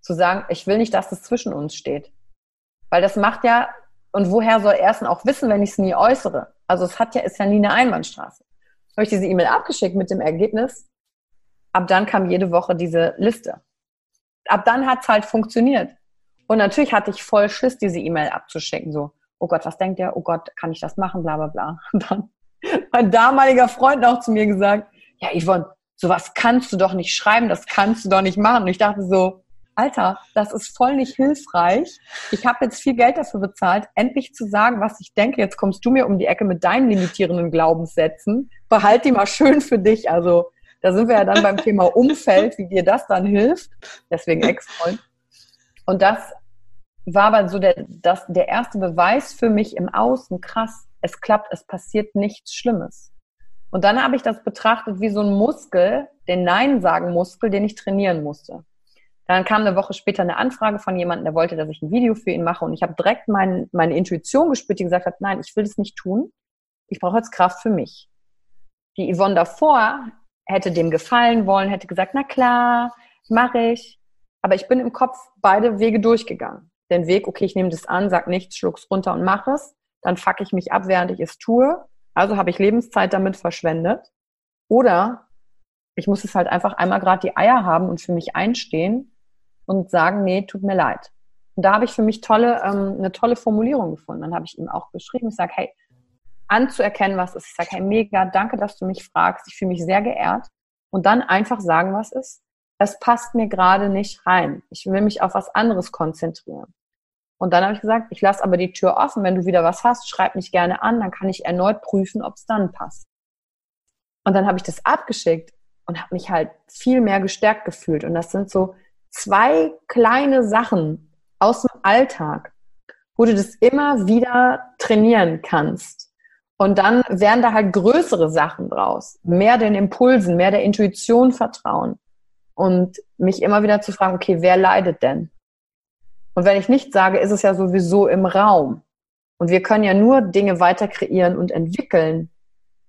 zu sagen, ich will nicht, dass es zwischen uns steht. Weil das macht ja und woher soll er es denn auch wissen, wenn ich es nie äußere? Also es hat ja, ist ja nie eine Einbahnstraße. Habe ich diese E-Mail abgeschickt mit dem Ergebnis. Ab dann kam jede Woche diese Liste. Ab dann hat es halt funktioniert. Und natürlich hatte ich voll Schiss, diese E-Mail abzuschicken. So, oh Gott, was denkt der? Oh Gott, kann ich das machen? Bla bla bla. Und *laughs* dann mein damaliger Freund auch zu mir gesagt, ja Yvonne, sowas kannst du doch nicht schreiben, das kannst du doch nicht machen. Und ich dachte so, Alter, das ist voll nicht hilfreich. Ich habe jetzt viel Geld dafür bezahlt, endlich zu sagen, was ich denke. Jetzt kommst du mir um die Ecke mit deinen limitierenden Glaubenssätzen. Behalt die mal schön für dich. Also da sind wir ja dann beim Thema *laughs* Umfeld, wie dir das dann hilft. Deswegen Ex-Freund. Und das war aber so der, das, der erste Beweis für mich im Außen. Krass, es klappt, es passiert nichts Schlimmes. Und dann habe ich das betrachtet wie so ein Muskel, den Nein-Sagen-Muskel, den ich trainieren musste. Dann kam eine Woche später eine Anfrage von jemandem, der wollte, dass ich ein Video für ihn mache. Und ich habe direkt mein, meine Intuition gespürt, die gesagt hat, nein, ich will das nicht tun. Ich brauche jetzt Kraft für mich. Die Yvonne davor hätte dem gefallen wollen, hätte gesagt, na klar, mache ich. Aber ich bin im Kopf beide Wege durchgegangen. Den Weg, okay, ich nehme das an, sag nichts, schluck's runter und mach es. Dann fuck ich mich ab, während ich es tue. Also habe ich Lebenszeit damit verschwendet. Oder ich muss es halt einfach einmal gerade die Eier haben und für mich einstehen und sagen, nee, tut mir leid. Und da habe ich für mich tolle, ähm, eine tolle Formulierung gefunden. Dann habe ich ihm auch geschrieben, ich sage, hey, anzuerkennen, was ist. Ich sage, hey, mega, danke, dass du mich fragst. Ich fühle mich sehr geehrt. Und dann einfach sagen, was ist. Es passt mir gerade nicht rein. Ich will mich auf was anderes konzentrieren. Und dann habe ich gesagt, ich lasse aber die Tür offen. Wenn du wieder was hast, schreib mich gerne an. Dann kann ich erneut prüfen, ob es dann passt. Und dann habe ich das abgeschickt und habe mich halt viel mehr gestärkt gefühlt. Und das sind so zwei kleine Sachen aus dem Alltag, wo du das immer wieder trainieren kannst. Und dann werden da halt größere Sachen draus. Mehr den Impulsen, mehr der Intuition vertrauen. Und mich immer wieder zu fragen, okay, wer leidet denn? Und wenn ich nicht sage, ist es ja sowieso im Raum. Und wir können ja nur Dinge weiter kreieren und entwickeln,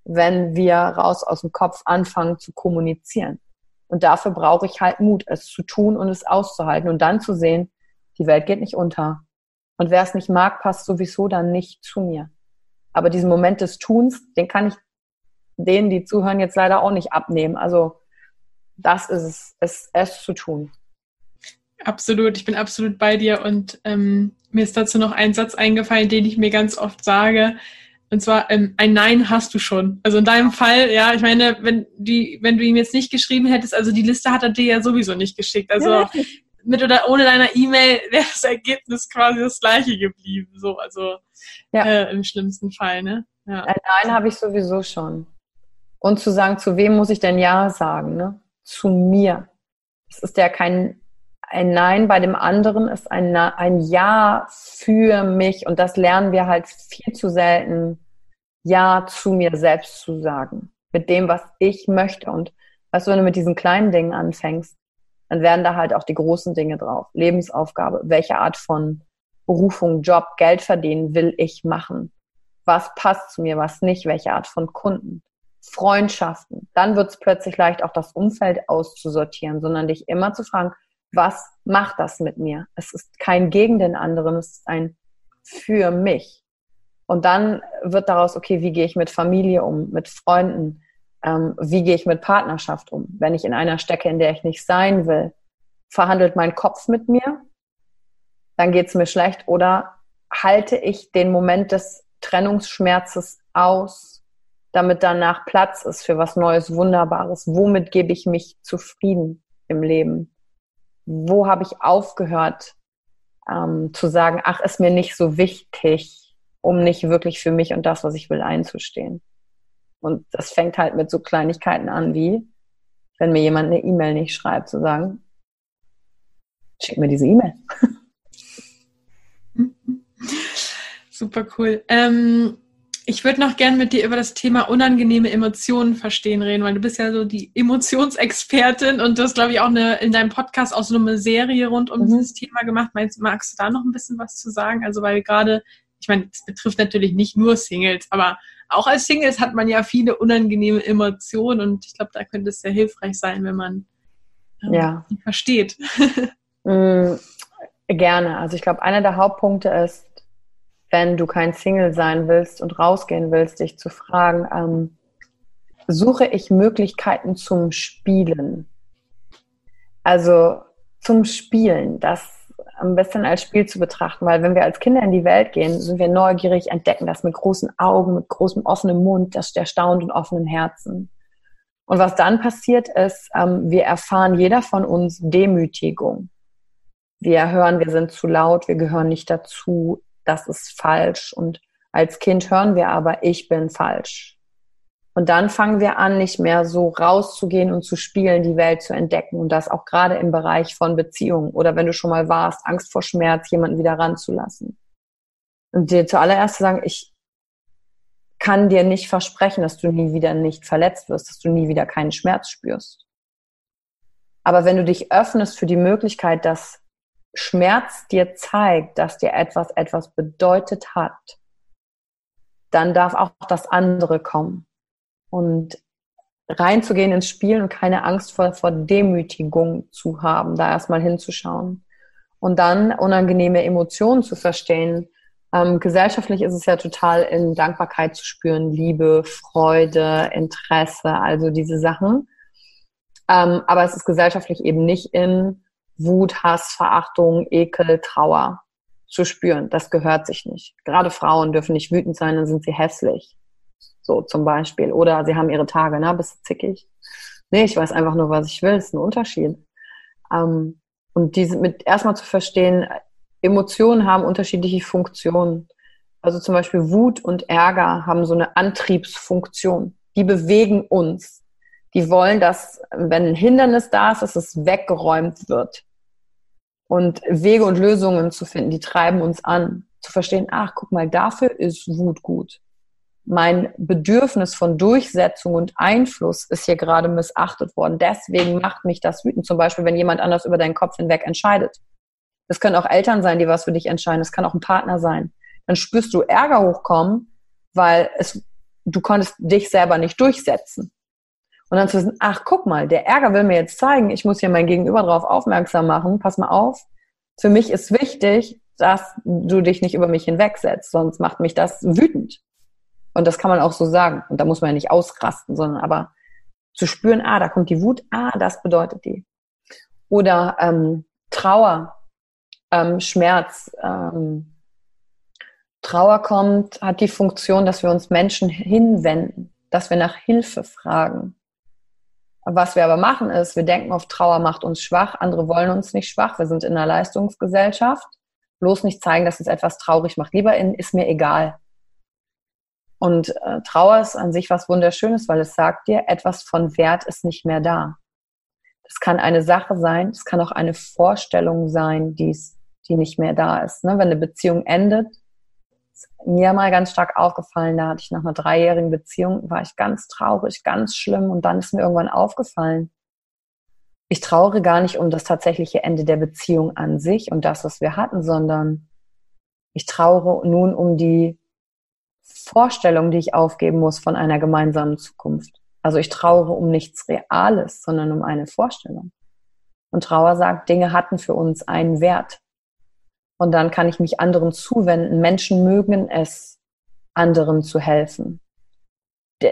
wenn wir raus aus dem Kopf anfangen zu kommunizieren. Und dafür brauche ich halt Mut, es zu tun und es auszuhalten und dann zu sehen, die Welt geht nicht unter. Und wer es nicht mag, passt sowieso dann nicht zu mir. Aber diesen Moment des Tuns, den kann ich denen, die zuhören, jetzt leider auch nicht abnehmen. Also das ist es, es, es zu tun. Absolut, ich bin absolut bei dir und ähm, mir ist dazu noch ein Satz eingefallen, den ich mir ganz oft sage. Und zwar, ähm, ein Nein hast du schon. Also in deinem Fall, ja, ich meine, wenn die, wenn du ihm jetzt nicht geschrieben hättest, also die Liste hat er dir ja sowieso nicht geschickt. Also ja. mit oder ohne deiner E-Mail wäre das Ergebnis quasi das gleiche geblieben. So, also ja. äh, im schlimmsten Fall, ne? Ja. Ein Nein habe ich sowieso schon. Und zu sagen, zu wem muss ich denn Ja sagen, ne? Zu mir. Es ist ja kein ein Nein bei dem anderen ist ein, ein Ja für mich und das lernen wir halt viel zu selten, Ja zu mir selbst zu sagen, mit dem, was ich möchte. Und weißt du, wenn du mit diesen kleinen Dingen anfängst, dann werden da halt auch die großen Dinge drauf. Lebensaufgabe, welche Art von Berufung, Job, Geld verdienen will ich machen? Was passt zu mir, was nicht? Welche Art von Kunden? Freundschaften. Dann wird es plötzlich leicht, auch das Umfeld auszusortieren, sondern dich immer zu fragen, was macht das mit mir? Es ist kein gegen den anderen, es ist ein für mich. Und dann wird daraus, okay, wie gehe ich mit Familie um, mit Freunden, ähm, wie gehe ich mit Partnerschaft um? Wenn ich in einer stecke, in der ich nicht sein will, verhandelt mein Kopf mit mir, dann geht es mir schlecht oder halte ich den Moment des Trennungsschmerzes aus, damit danach Platz ist für was Neues, Wunderbares. Womit gebe ich mich zufrieden im Leben? Wo habe ich aufgehört ähm, zu sagen, ach, ist mir nicht so wichtig, um nicht wirklich für mich und das, was ich will, einzustehen. Und das fängt halt mit so Kleinigkeiten an, wie wenn mir jemand eine E-Mail nicht schreibt, zu sagen, schick mir diese E-Mail. *laughs* Super cool. Ähm, ich würde noch gern mit dir über das Thema unangenehme Emotionen verstehen reden, weil du bist ja so die Emotionsexpertin und du hast, glaube ich, auch eine, in deinem Podcast auch so eine Serie rund um mhm. dieses Thema gemacht. Meinst, magst du da noch ein bisschen was zu sagen? Also, weil gerade, ich meine, es betrifft natürlich nicht nur Singles, aber auch als Singles hat man ja viele unangenehme Emotionen und ich glaube, da könnte es sehr hilfreich sein, wenn man ähm, ja. versteht. *laughs* mm, gerne. Also ich glaube, einer der Hauptpunkte ist, wenn du kein Single sein willst und rausgehen willst, dich zu fragen, ähm, suche ich Möglichkeiten zum Spielen? Also zum Spielen, das am besten als Spiel zu betrachten, weil wenn wir als Kinder in die Welt gehen, sind wir neugierig, entdecken das mit großen Augen, mit großem offenem Mund, das erstaunt und offenen Herzen. Und was dann passiert ist, ähm, wir erfahren jeder von uns Demütigung. Wir hören, wir sind zu laut, wir gehören nicht dazu, das ist falsch. Und als Kind hören wir aber, ich bin falsch. Und dann fangen wir an, nicht mehr so rauszugehen und zu spielen, die Welt zu entdecken. Und das auch gerade im Bereich von Beziehungen oder wenn du schon mal warst, Angst vor Schmerz, jemanden wieder ranzulassen. Und dir zuallererst zu sagen, ich kann dir nicht versprechen, dass du nie wieder nicht verletzt wirst, dass du nie wieder keinen Schmerz spürst. Aber wenn du dich öffnest für die Möglichkeit, dass Schmerz dir zeigt, dass dir etwas etwas bedeutet hat, dann darf auch das andere kommen. Und reinzugehen ins Spiel und keine Angst vor, vor Demütigung zu haben, da erstmal hinzuschauen. Und dann unangenehme Emotionen zu verstehen. Ähm, gesellschaftlich ist es ja total in Dankbarkeit zu spüren, Liebe, Freude, Interesse, also diese Sachen. Ähm, aber es ist gesellschaftlich eben nicht in Wut, Hass, Verachtung, Ekel, Trauer zu spüren. Das gehört sich nicht. Gerade Frauen dürfen nicht wütend sein, dann sind sie hässlich. So zum Beispiel. Oder sie haben ihre Tage, na, bist du zickig? Nee, ich weiß einfach nur, was ich will. Ist ein Unterschied. Ähm, und diese mit erstmal zu verstehen, Emotionen haben unterschiedliche Funktionen. Also zum Beispiel Wut und Ärger haben so eine Antriebsfunktion. Die bewegen uns. Die wollen, dass, wenn ein Hindernis da ist, dass es weggeräumt wird und Wege und Lösungen zu finden, die treiben uns an, zu verstehen, ach, guck mal, dafür ist Wut gut. Mein Bedürfnis von Durchsetzung und Einfluss ist hier gerade missachtet worden. Deswegen macht mich das wütend. Zum Beispiel, wenn jemand anders über deinen Kopf hinweg entscheidet. Das können auch Eltern sein, die was für dich entscheiden. Das kann auch ein Partner sein. Dann spürst du Ärger hochkommen, weil es du konntest dich selber nicht durchsetzen. Und dann zu wissen, ach, guck mal, der Ärger will mir jetzt zeigen, ich muss hier mein Gegenüber darauf aufmerksam machen, pass mal auf. Für mich ist wichtig, dass du dich nicht über mich hinwegsetzt, sonst macht mich das wütend. Und das kann man auch so sagen. Und da muss man ja nicht ausrasten, sondern aber zu spüren, ah, da kommt die Wut, ah, das bedeutet die. Oder ähm, Trauer, ähm, Schmerz. Ähm, Trauer kommt, hat die Funktion, dass wir uns Menschen hinwenden, dass wir nach Hilfe fragen. Was wir aber machen ist, wir denken oft, Trauer macht uns schwach, andere wollen uns nicht schwach, wir sind in einer Leistungsgesellschaft. Bloß nicht zeigen, dass es etwas traurig macht. Lieber in, ist mir egal. Und äh, Trauer ist an sich was Wunderschönes, weil es sagt dir, etwas von Wert ist nicht mehr da. Das kann eine Sache sein, es kann auch eine Vorstellung sein, die's, die nicht mehr da ist. Ne? Wenn eine Beziehung endet, mir mal ganz stark aufgefallen, da hatte ich nach einer dreijährigen Beziehung, war ich ganz traurig, ganz schlimm und dann ist mir irgendwann aufgefallen, ich trauere gar nicht um das tatsächliche Ende der Beziehung an sich und das, was wir hatten, sondern ich trauere nun um die Vorstellung, die ich aufgeben muss von einer gemeinsamen Zukunft. Also ich trauere um nichts Reales, sondern um eine Vorstellung. Und Trauer sagt, Dinge hatten für uns einen Wert. Und dann kann ich mich anderen zuwenden. Menschen mögen es, anderen zu helfen.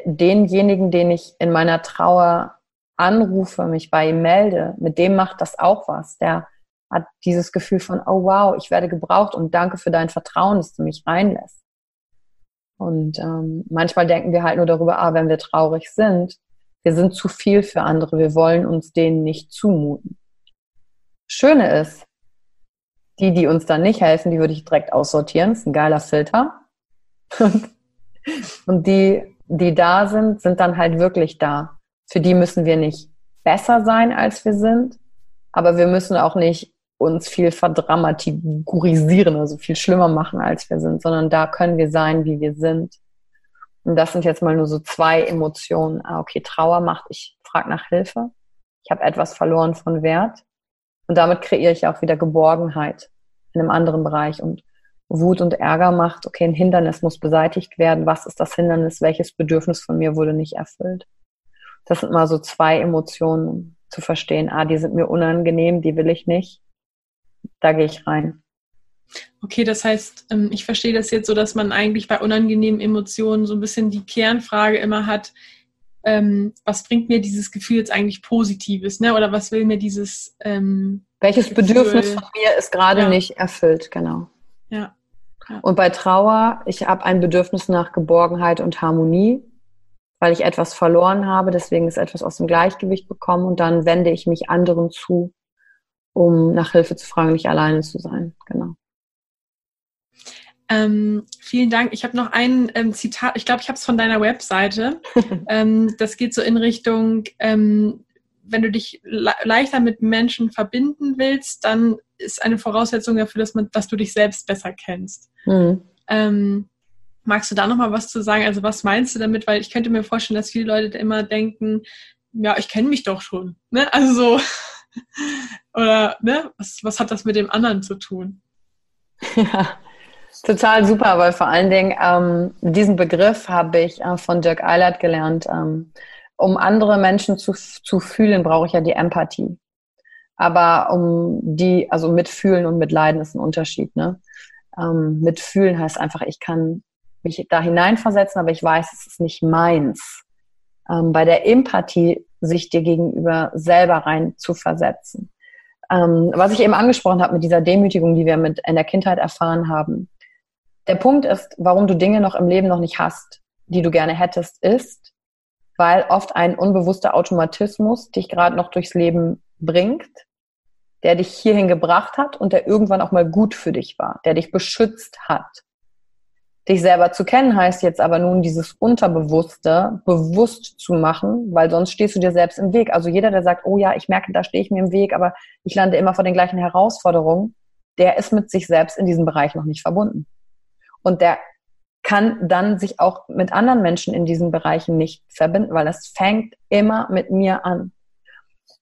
Denjenigen, den ich in meiner Trauer anrufe, mich bei ihm melde, mit dem macht das auch was. Der hat dieses Gefühl von, oh wow, ich werde gebraucht und danke für dein Vertrauen, dass du mich reinlässt. Und ähm, manchmal denken wir halt nur darüber, ah, wenn wir traurig sind, wir sind zu viel für andere, wir wollen uns denen nicht zumuten. Schöne ist, die, die uns dann nicht helfen, die würde ich direkt aussortieren. Das ist ein geiler Filter. *laughs* Und die, die da sind, sind dann halt wirklich da. Für die müssen wir nicht besser sein, als wir sind, aber wir müssen auch nicht uns viel verdramatisieren, also viel schlimmer machen, als wir sind, sondern da können wir sein, wie wir sind. Und das sind jetzt mal nur so zwei Emotionen. Ah, okay, Trauer macht, ich frage nach Hilfe. Ich habe etwas verloren von Wert. Und damit kreiere ich auch wieder Geborgenheit in einem anderen Bereich. Und Wut und Ärger macht, okay, ein Hindernis muss beseitigt werden. Was ist das Hindernis? Welches Bedürfnis von mir wurde nicht erfüllt? Das sind mal so zwei Emotionen zu verstehen. Ah, die sind mir unangenehm, die will ich nicht da gehe ich rein. Okay, das heißt, ähm, ich verstehe das jetzt so, dass man eigentlich bei unangenehmen Emotionen so ein bisschen die Kernfrage immer hat, ähm, was bringt mir dieses Gefühl jetzt eigentlich Positives, ne? Oder was will mir dieses ähm, Welches Gefühl, Bedürfnis von mir ist gerade ja. nicht erfüllt, genau. Ja. ja. Und bei Trauer, ich habe ein Bedürfnis nach Geborgenheit und Harmonie, weil ich etwas verloren habe, deswegen ist etwas aus dem Gleichgewicht bekommen und dann wende ich mich anderen zu um nach Hilfe zu fragen, nicht alleine zu sein. Genau. Ähm, vielen Dank. Ich habe noch ein ähm, Zitat, ich glaube, ich habe es von deiner Webseite. *laughs* ähm, das geht so in Richtung, ähm, wenn du dich le leichter mit Menschen verbinden willst, dann ist eine Voraussetzung dafür, dass, man, dass du dich selbst besser kennst. Mhm. Magst du da noch mal was zu sagen? Also was meinst du damit? Weil ich könnte mir vorstellen, dass viele Leute immer denken, ja, ich kenne mich doch schon. Ne? Also so. *laughs* Oder ne, was, was hat das mit dem anderen zu tun? *laughs* Ja, total super, weil vor allen Dingen ähm, diesen Begriff habe ich äh, von Dirk Eilert gelernt. Ähm, um andere Menschen zu, zu fühlen, brauche ich ja die Empathie. Aber um die, also mitfühlen und mitleiden ist ein Unterschied. Ne? Ähm, mitfühlen heißt einfach, ich kann mich da hineinversetzen, aber ich weiß, es ist nicht meins. Ähm, bei der Empathie sich dir gegenüber selber rein zu versetzen. Ähm, was ich eben angesprochen habe mit dieser Demütigung, die wir mit in der Kindheit erfahren haben. Der Punkt ist, warum du Dinge noch im Leben noch nicht hast, die du gerne hättest, ist, weil oft ein unbewusster Automatismus dich gerade noch durchs Leben bringt, der dich hierhin gebracht hat und der irgendwann auch mal gut für dich war, der dich beschützt hat. Dich selber zu kennen heißt jetzt aber nun, dieses Unterbewusste bewusst zu machen, weil sonst stehst du dir selbst im Weg. Also jeder, der sagt, oh ja, ich merke, da stehe ich mir im Weg, aber ich lande immer vor den gleichen Herausforderungen, der ist mit sich selbst in diesem Bereich noch nicht verbunden. Und der kann dann sich auch mit anderen Menschen in diesen Bereichen nicht verbinden, weil das fängt immer mit mir an.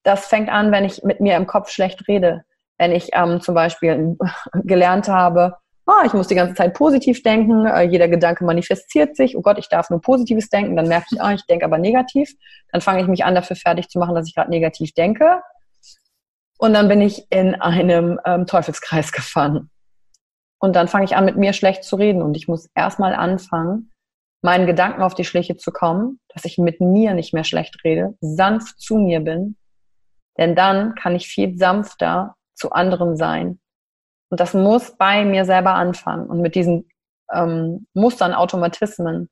Das fängt an, wenn ich mit mir im Kopf schlecht rede. Wenn ich ähm, zum Beispiel *laughs* gelernt habe, oh, ich muss die ganze Zeit positiv denken, äh, jeder Gedanke manifestiert sich, oh Gott, ich darf nur Positives denken, dann merke ich, oh, ich denke aber negativ, dann fange ich mich an, dafür fertig zu machen, dass ich gerade negativ denke. Und dann bin ich in einem ähm, Teufelskreis *laughs* gefangen. Und dann fange ich an, mit mir schlecht zu reden. Und ich muss erstmal anfangen, meinen Gedanken auf die Schliche zu kommen, dass ich mit mir nicht mehr schlecht rede, sanft zu mir bin. Denn dann kann ich viel sanfter zu anderen sein und das muss bei mir selber anfangen. Und mit diesen ähm, Mustern, Automatismen,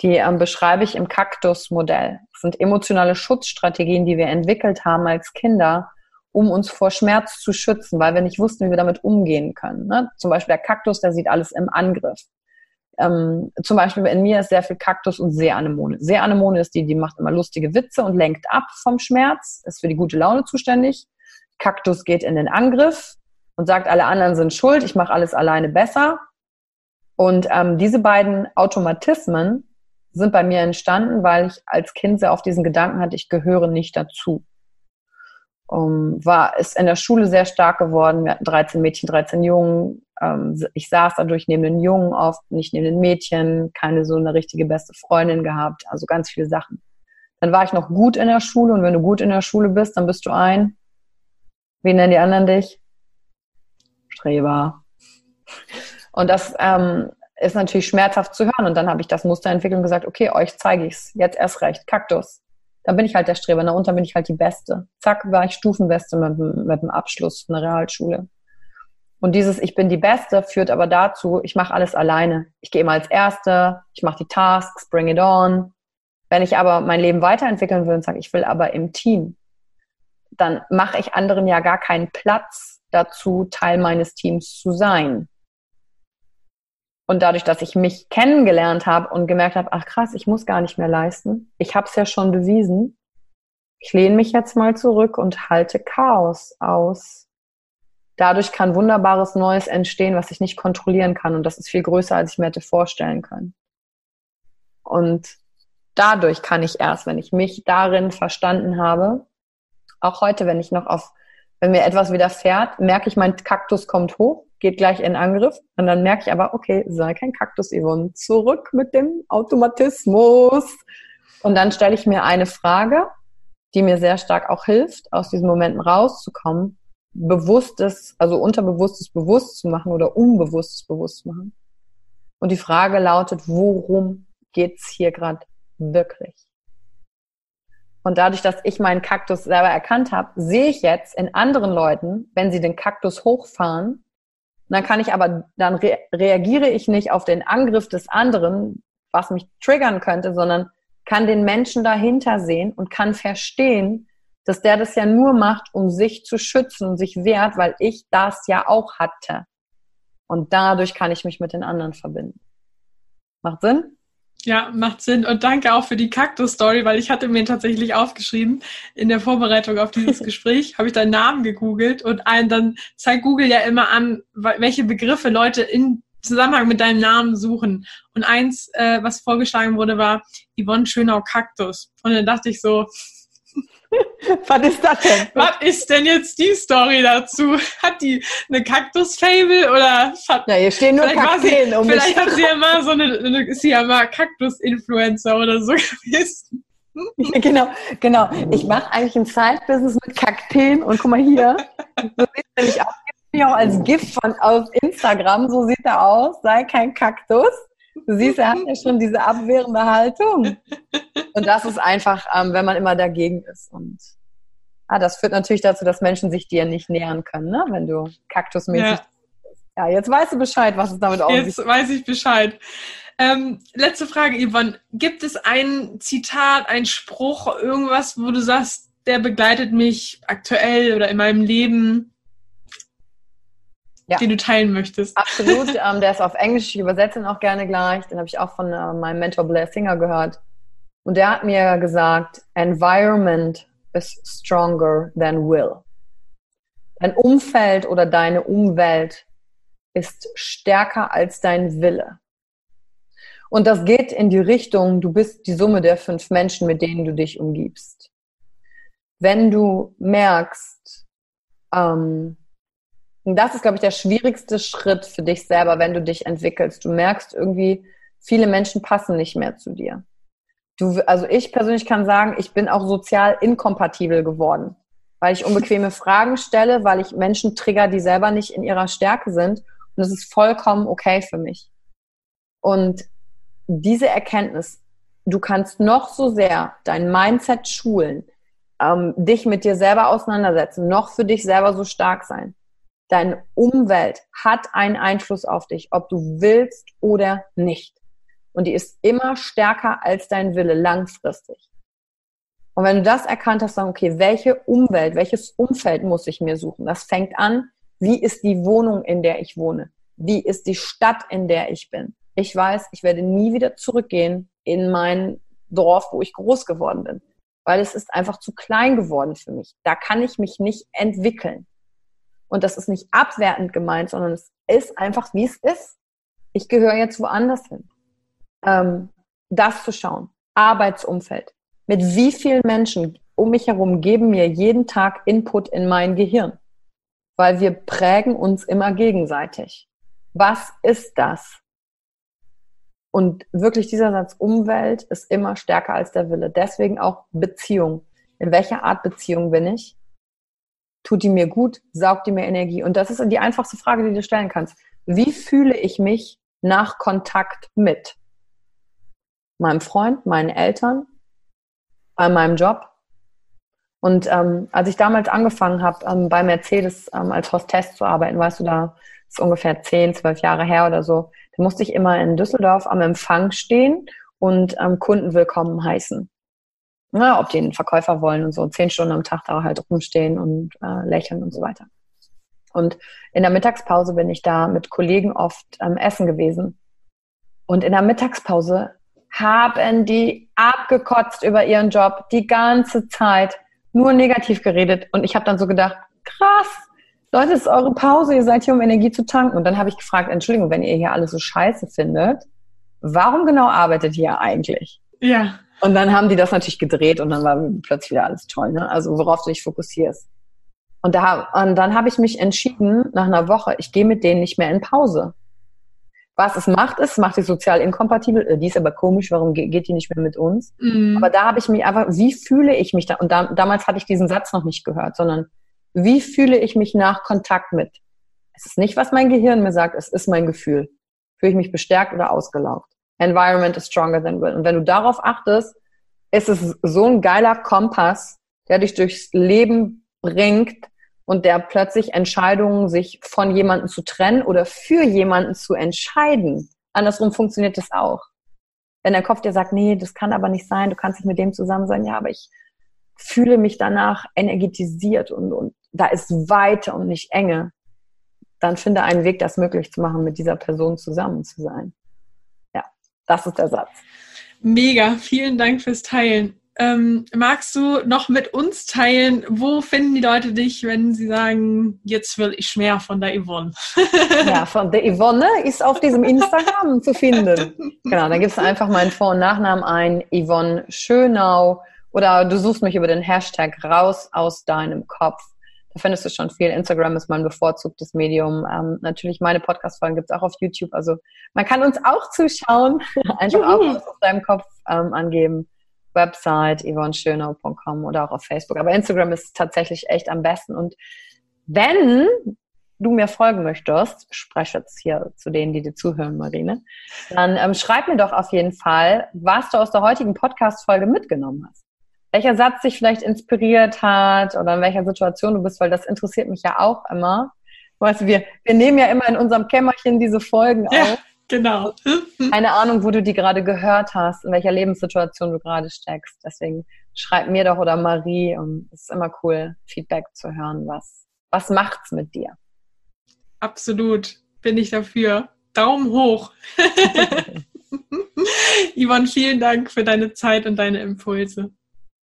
die ähm, beschreibe ich im Kaktus-Modell. Das sind emotionale Schutzstrategien, die wir entwickelt haben als Kinder, um uns vor Schmerz zu schützen, weil wir nicht wussten, wie wir damit umgehen können. Ne? Zum Beispiel der Kaktus, der sieht alles im Angriff. Ähm, zum Beispiel in mir ist sehr viel Kaktus und Seeanemone. Seeanemone ist die, die macht immer lustige Witze und lenkt ab vom Schmerz, ist für die gute Laune zuständig. Kaktus geht in den Angriff, und sagt, alle anderen sind schuld, ich mache alles alleine besser. Und ähm, diese beiden Automatismen sind bei mir entstanden, weil ich als Kind sehr oft diesen Gedanken hatte, ich gehöre nicht dazu. Um, war ist in der Schule sehr stark geworden. Wir hatten 13 Mädchen, 13 Jungen. Ähm, ich saß dadurch neben den Jungen oft, nicht neben den Mädchen, keine so eine richtige beste Freundin gehabt, also ganz viele Sachen. Dann war ich noch gut in der Schule und wenn du gut in der Schule bist, dann bist du ein, wie nennen die anderen dich? Streber. Und das ähm, ist natürlich schmerzhaft zu hören. Und dann habe ich das Muster entwickelt und gesagt, okay, euch zeige ich es. Jetzt erst recht. Kaktus. Dann bin ich halt der Streber. Na, und dann bin ich halt die Beste. Zack, war ich Stufenbeste mit, mit dem Abschluss von der Realschule. Und dieses Ich bin die Beste führt aber dazu, ich mache alles alleine. Ich gehe immer als Erste, ich mache die Tasks, bring it on. Wenn ich aber mein Leben weiterentwickeln will und sage, ich will aber im Team, dann mache ich anderen ja gar keinen Platz, dazu, Teil meines Teams zu sein. Und dadurch, dass ich mich kennengelernt habe und gemerkt habe, ach krass, ich muss gar nicht mehr leisten. Ich habe es ja schon bewiesen. Ich lehne mich jetzt mal zurück und halte Chaos aus. Dadurch kann wunderbares Neues entstehen, was ich nicht kontrollieren kann. Und das ist viel größer, als ich mir hätte vorstellen können. Und dadurch kann ich erst, wenn ich mich darin verstanden habe, auch heute, wenn ich noch auf wenn mir etwas widerfährt, merke ich, mein Kaktus kommt hoch, geht gleich in Angriff. Und dann merke ich aber, okay, sei kein Kaktus, Yvonne. Zurück mit dem Automatismus. Und dann stelle ich mir eine Frage, die mir sehr stark auch hilft, aus diesen Momenten rauszukommen, bewusstes, also unterbewusstes bewusst zu machen oder unbewusstes bewusst zu machen. Und die Frage lautet, worum geht's hier gerade wirklich? Und dadurch, dass ich meinen Kaktus selber erkannt habe, sehe ich jetzt in anderen Leuten, wenn sie den Kaktus hochfahren, dann kann ich aber, dann re reagiere ich nicht auf den Angriff des anderen, was mich triggern könnte, sondern kann den Menschen dahinter sehen und kann verstehen, dass der das ja nur macht, um sich zu schützen und sich wehrt, weil ich das ja auch hatte. Und dadurch kann ich mich mit den anderen verbinden. Macht Sinn? Ja, macht Sinn. Und danke auch für die Kaktus-Story, weil ich hatte mir tatsächlich aufgeschrieben, in der Vorbereitung auf dieses *laughs* Gespräch, habe ich deinen Namen gegoogelt und ein, dann zeigt Google ja immer an, welche Begriffe Leute in Zusammenhang mit deinem Namen suchen. Und eins, äh, was vorgeschlagen wurde, war Yvonne Schönau Kaktus. Und dann dachte ich so, *laughs* was ist das denn? Was ist denn jetzt die Story dazu? Hat die eine Kaktus-Fable oder hat, Ja, hier stehen nur Kakteen um Vielleicht hat sie ja mal so eine, eine ist sie ja mal Kaktus-Influencer oder so *laughs* gewesen. Ja, *laughs* genau, genau. Ich mache eigentlich ein Side-Business mit Kakteen und guck mal hier. So sieht er nämlich. Gibt auch als Gift von auf Instagram. So sieht er aus. Sei kein Kaktus. Du siehst, er hat ja schon diese abwehrende Haltung. Und das ist einfach, ähm, wenn man immer dagegen ist. Und ah, das führt natürlich dazu, dass Menschen sich dir nicht nähern können, ne? wenn du kaktusmäßig. Ja. ja, jetzt weißt du Bescheid, was es damit aussieht. Jetzt weiß ich Bescheid. Ähm, letzte Frage, Yvonne. Gibt es ein Zitat, ein Spruch, irgendwas, wo du sagst, der begleitet mich aktuell oder in meinem Leben? Ja. den du teilen möchtest. Absolut. *laughs* ähm, der ist auf Englisch, ich übersetze ihn auch gerne gleich. Den habe ich auch von äh, meinem Mentor Blair Singer gehört. Und der hat mir gesagt, Environment is stronger than will. Dein Umfeld oder deine Umwelt ist stärker als dein Wille. Und das geht in die Richtung, du bist die Summe der fünf Menschen, mit denen du dich umgibst. Wenn du merkst, ähm, Und das ist, glaube ich, der schwierigste Schritt für dich selber, wenn du dich entwickelst. Du merkst irgendwie, viele Menschen passen nicht mehr zu dir. Du, also ich persönlich kann sagen, ich bin auch sozial inkompatibel geworden, weil ich unbequeme *laughs* Fragen stelle, weil ich Menschen trigger, die selber nicht in ihrer Stärke sind. Und das ist vollkommen okay für mich. Und diese Erkenntnis, du kannst noch so sehr dein Mindset schulen, ähm, dich mit dir selber auseinandersetzen, noch für dich selber so stark sein. Deine Umwelt hat einen Einfluss auf dich, ob du willst oder nicht. Und die ist immer stärker als dein Wille langfristig. Und wenn du das erkannt hast, dann, okay, welche Umwelt, welches Umfeld muss ich mir suchen? Das fängt an, wie ist die Wohnung, in der ich wohne? Wie ist die Stadt, in der ich bin? Ich weiß, ich werde nie wieder zurückgehen in mein Dorf, wo ich groß geworden bin, weil es ist einfach zu klein geworden für mich. Da kann ich mich nicht entwickeln. Und das ist nicht abwertend gemeint, sondern es ist einfach, wie es ist. Ich gehöre jetzt woanders hin. Ähm, das zu schauen. Arbeitsumfeld. Mit wie vielen Menschen um mich herum geben mir jeden Tag Input in mein Gehirn? Weil wir prägen uns immer gegenseitig. Was ist das? Und wirklich dieser Satz Umwelt ist immer stärker als der Wille. Deswegen auch Beziehung. In welcher Art Beziehung bin ich? Tut die mir gut? Saugt die mir Energie? Und das ist die einfachste Frage, die du stellen kannst. Wie fühle ich mich nach Kontakt mit meinem Freund, meinen Eltern, bei meinem Job? Und ähm, als ich damals angefangen habe, ähm, bei Mercedes ähm, als Hostess zu arbeiten, weißt du, da ist ungefähr zehn, zwölf Jahre her oder so, da musste ich immer in Düsseldorf am Empfang stehen und ähm, Kunden willkommen heißen ne, ob die einen Verkäufer wollen und so zehn Stunden am Tag da halt rumstehen und äh, lächeln und so weiter. Und in der Mittagspause bin ich da mit Kollegen oft ähm, essen gewesen. Und in der Mittagspause haben die abgekotzt über ihren Job die ganze Zeit, nur negativ geredet. Und ich habe dann so gedacht, krass, Leute, das ist eure Pause, ihr seid hier, um Energie zu tanken. Und dann habe ich gefragt, Entschuldigung, wenn ihr hier alles so scheiße findet, warum genau arbeitet ihr eigentlich? Ja. Und dann haben die das natürlich gedreht und dann war plötzlich wieder alles toll, ne? Also worauf du dich fokussierst. Und, da, und dann habe ich mich entschieden, nach einer Woche, ich gehe mit denen nicht mehr in Pause. Was es macht, ist, macht die sozial inkompatibel. Äh, die ist aber komisch, warum geht die nicht mehr mit uns? Mhm. Aber da habe ich mich einfach, wie fühle ich mich da? Und da, damals hatte ich diesen Satz noch nicht gehört, sondern wie fühle ich mich nach Kontakt mit? Es ist nicht, was mein Gehirn mir sagt, es ist mein Gefühl. Fühle ich mich bestärkt oder ausgelaugt? Environment is stronger than will. Und wenn du darauf achtest, ist es so ein geiler Kompass, der dich durchs Leben bringt und der plötzlich Entscheidungen, sich von jemandem zu trennen oder für jemanden zu entscheiden. Andersrum funktioniert das auch. Wenn der Kopf dir sagt, nee, das kann aber nicht sein, du kannst nicht mit dem zusammen sein, ja, aber ich fühle mich danach energetisiert und, und da ist Weite und nicht Enge, dann finde einen Weg, das möglich zu machen, mit dieser Person zusammen zu sein. Das ist der Satz. Mega, vielen Dank fürs Teilen. Ähm, magst du noch mit uns teilen, wo finden die Leute dich, wenn sie sagen, jetzt will ich mehr von der Yvonne? *laughs* ja, von der Yvonne ist auf diesem Instagram zu finden. Genau, dann gibst du einfach meinen Vor- und Nachnamen ein, Yvonne Schönau, oder du suchst mich über den Hashtag raus aus deinem Kopf. Da findest du schon viel. Instagram ist mein bevorzugtes Medium. Ähm, natürlich meine Podcast-Folgen gibt es auch auf YouTube. Also man kann uns auch zuschauen. *laughs* Einfach auch auf deinem Kopf ähm, angeben. Website yvonneschönau.com oder auch auf Facebook. Aber Instagram ist tatsächlich echt am besten. Und wenn du mir folgen möchtest, spreche jetzt hier zu denen, die dir zuhören, Marine, dann ähm, schreib mir doch auf jeden Fall, was du aus der heutigen Podcast-Folge mitgenommen hast welcher Satz dich vielleicht inspiriert hat oder in welcher Situation du bist, weil das interessiert mich ja auch immer. Weißt du, wir, wir nehmen ja immer in unserem Kämmerchen diese Folgen ja, auf. Genau. *laughs* Keine Ahnung, wo du die gerade gehört hast, in welcher Lebenssituation du gerade steckst. Deswegen schreib mir doch oder Marie und es ist immer cool, Feedback zu hören. Was, was macht's mit dir? Absolut. Bin ich dafür. Daumen hoch. *laughs* *laughs* Yvonne, vielen Dank für deine Zeit und deine Impulse.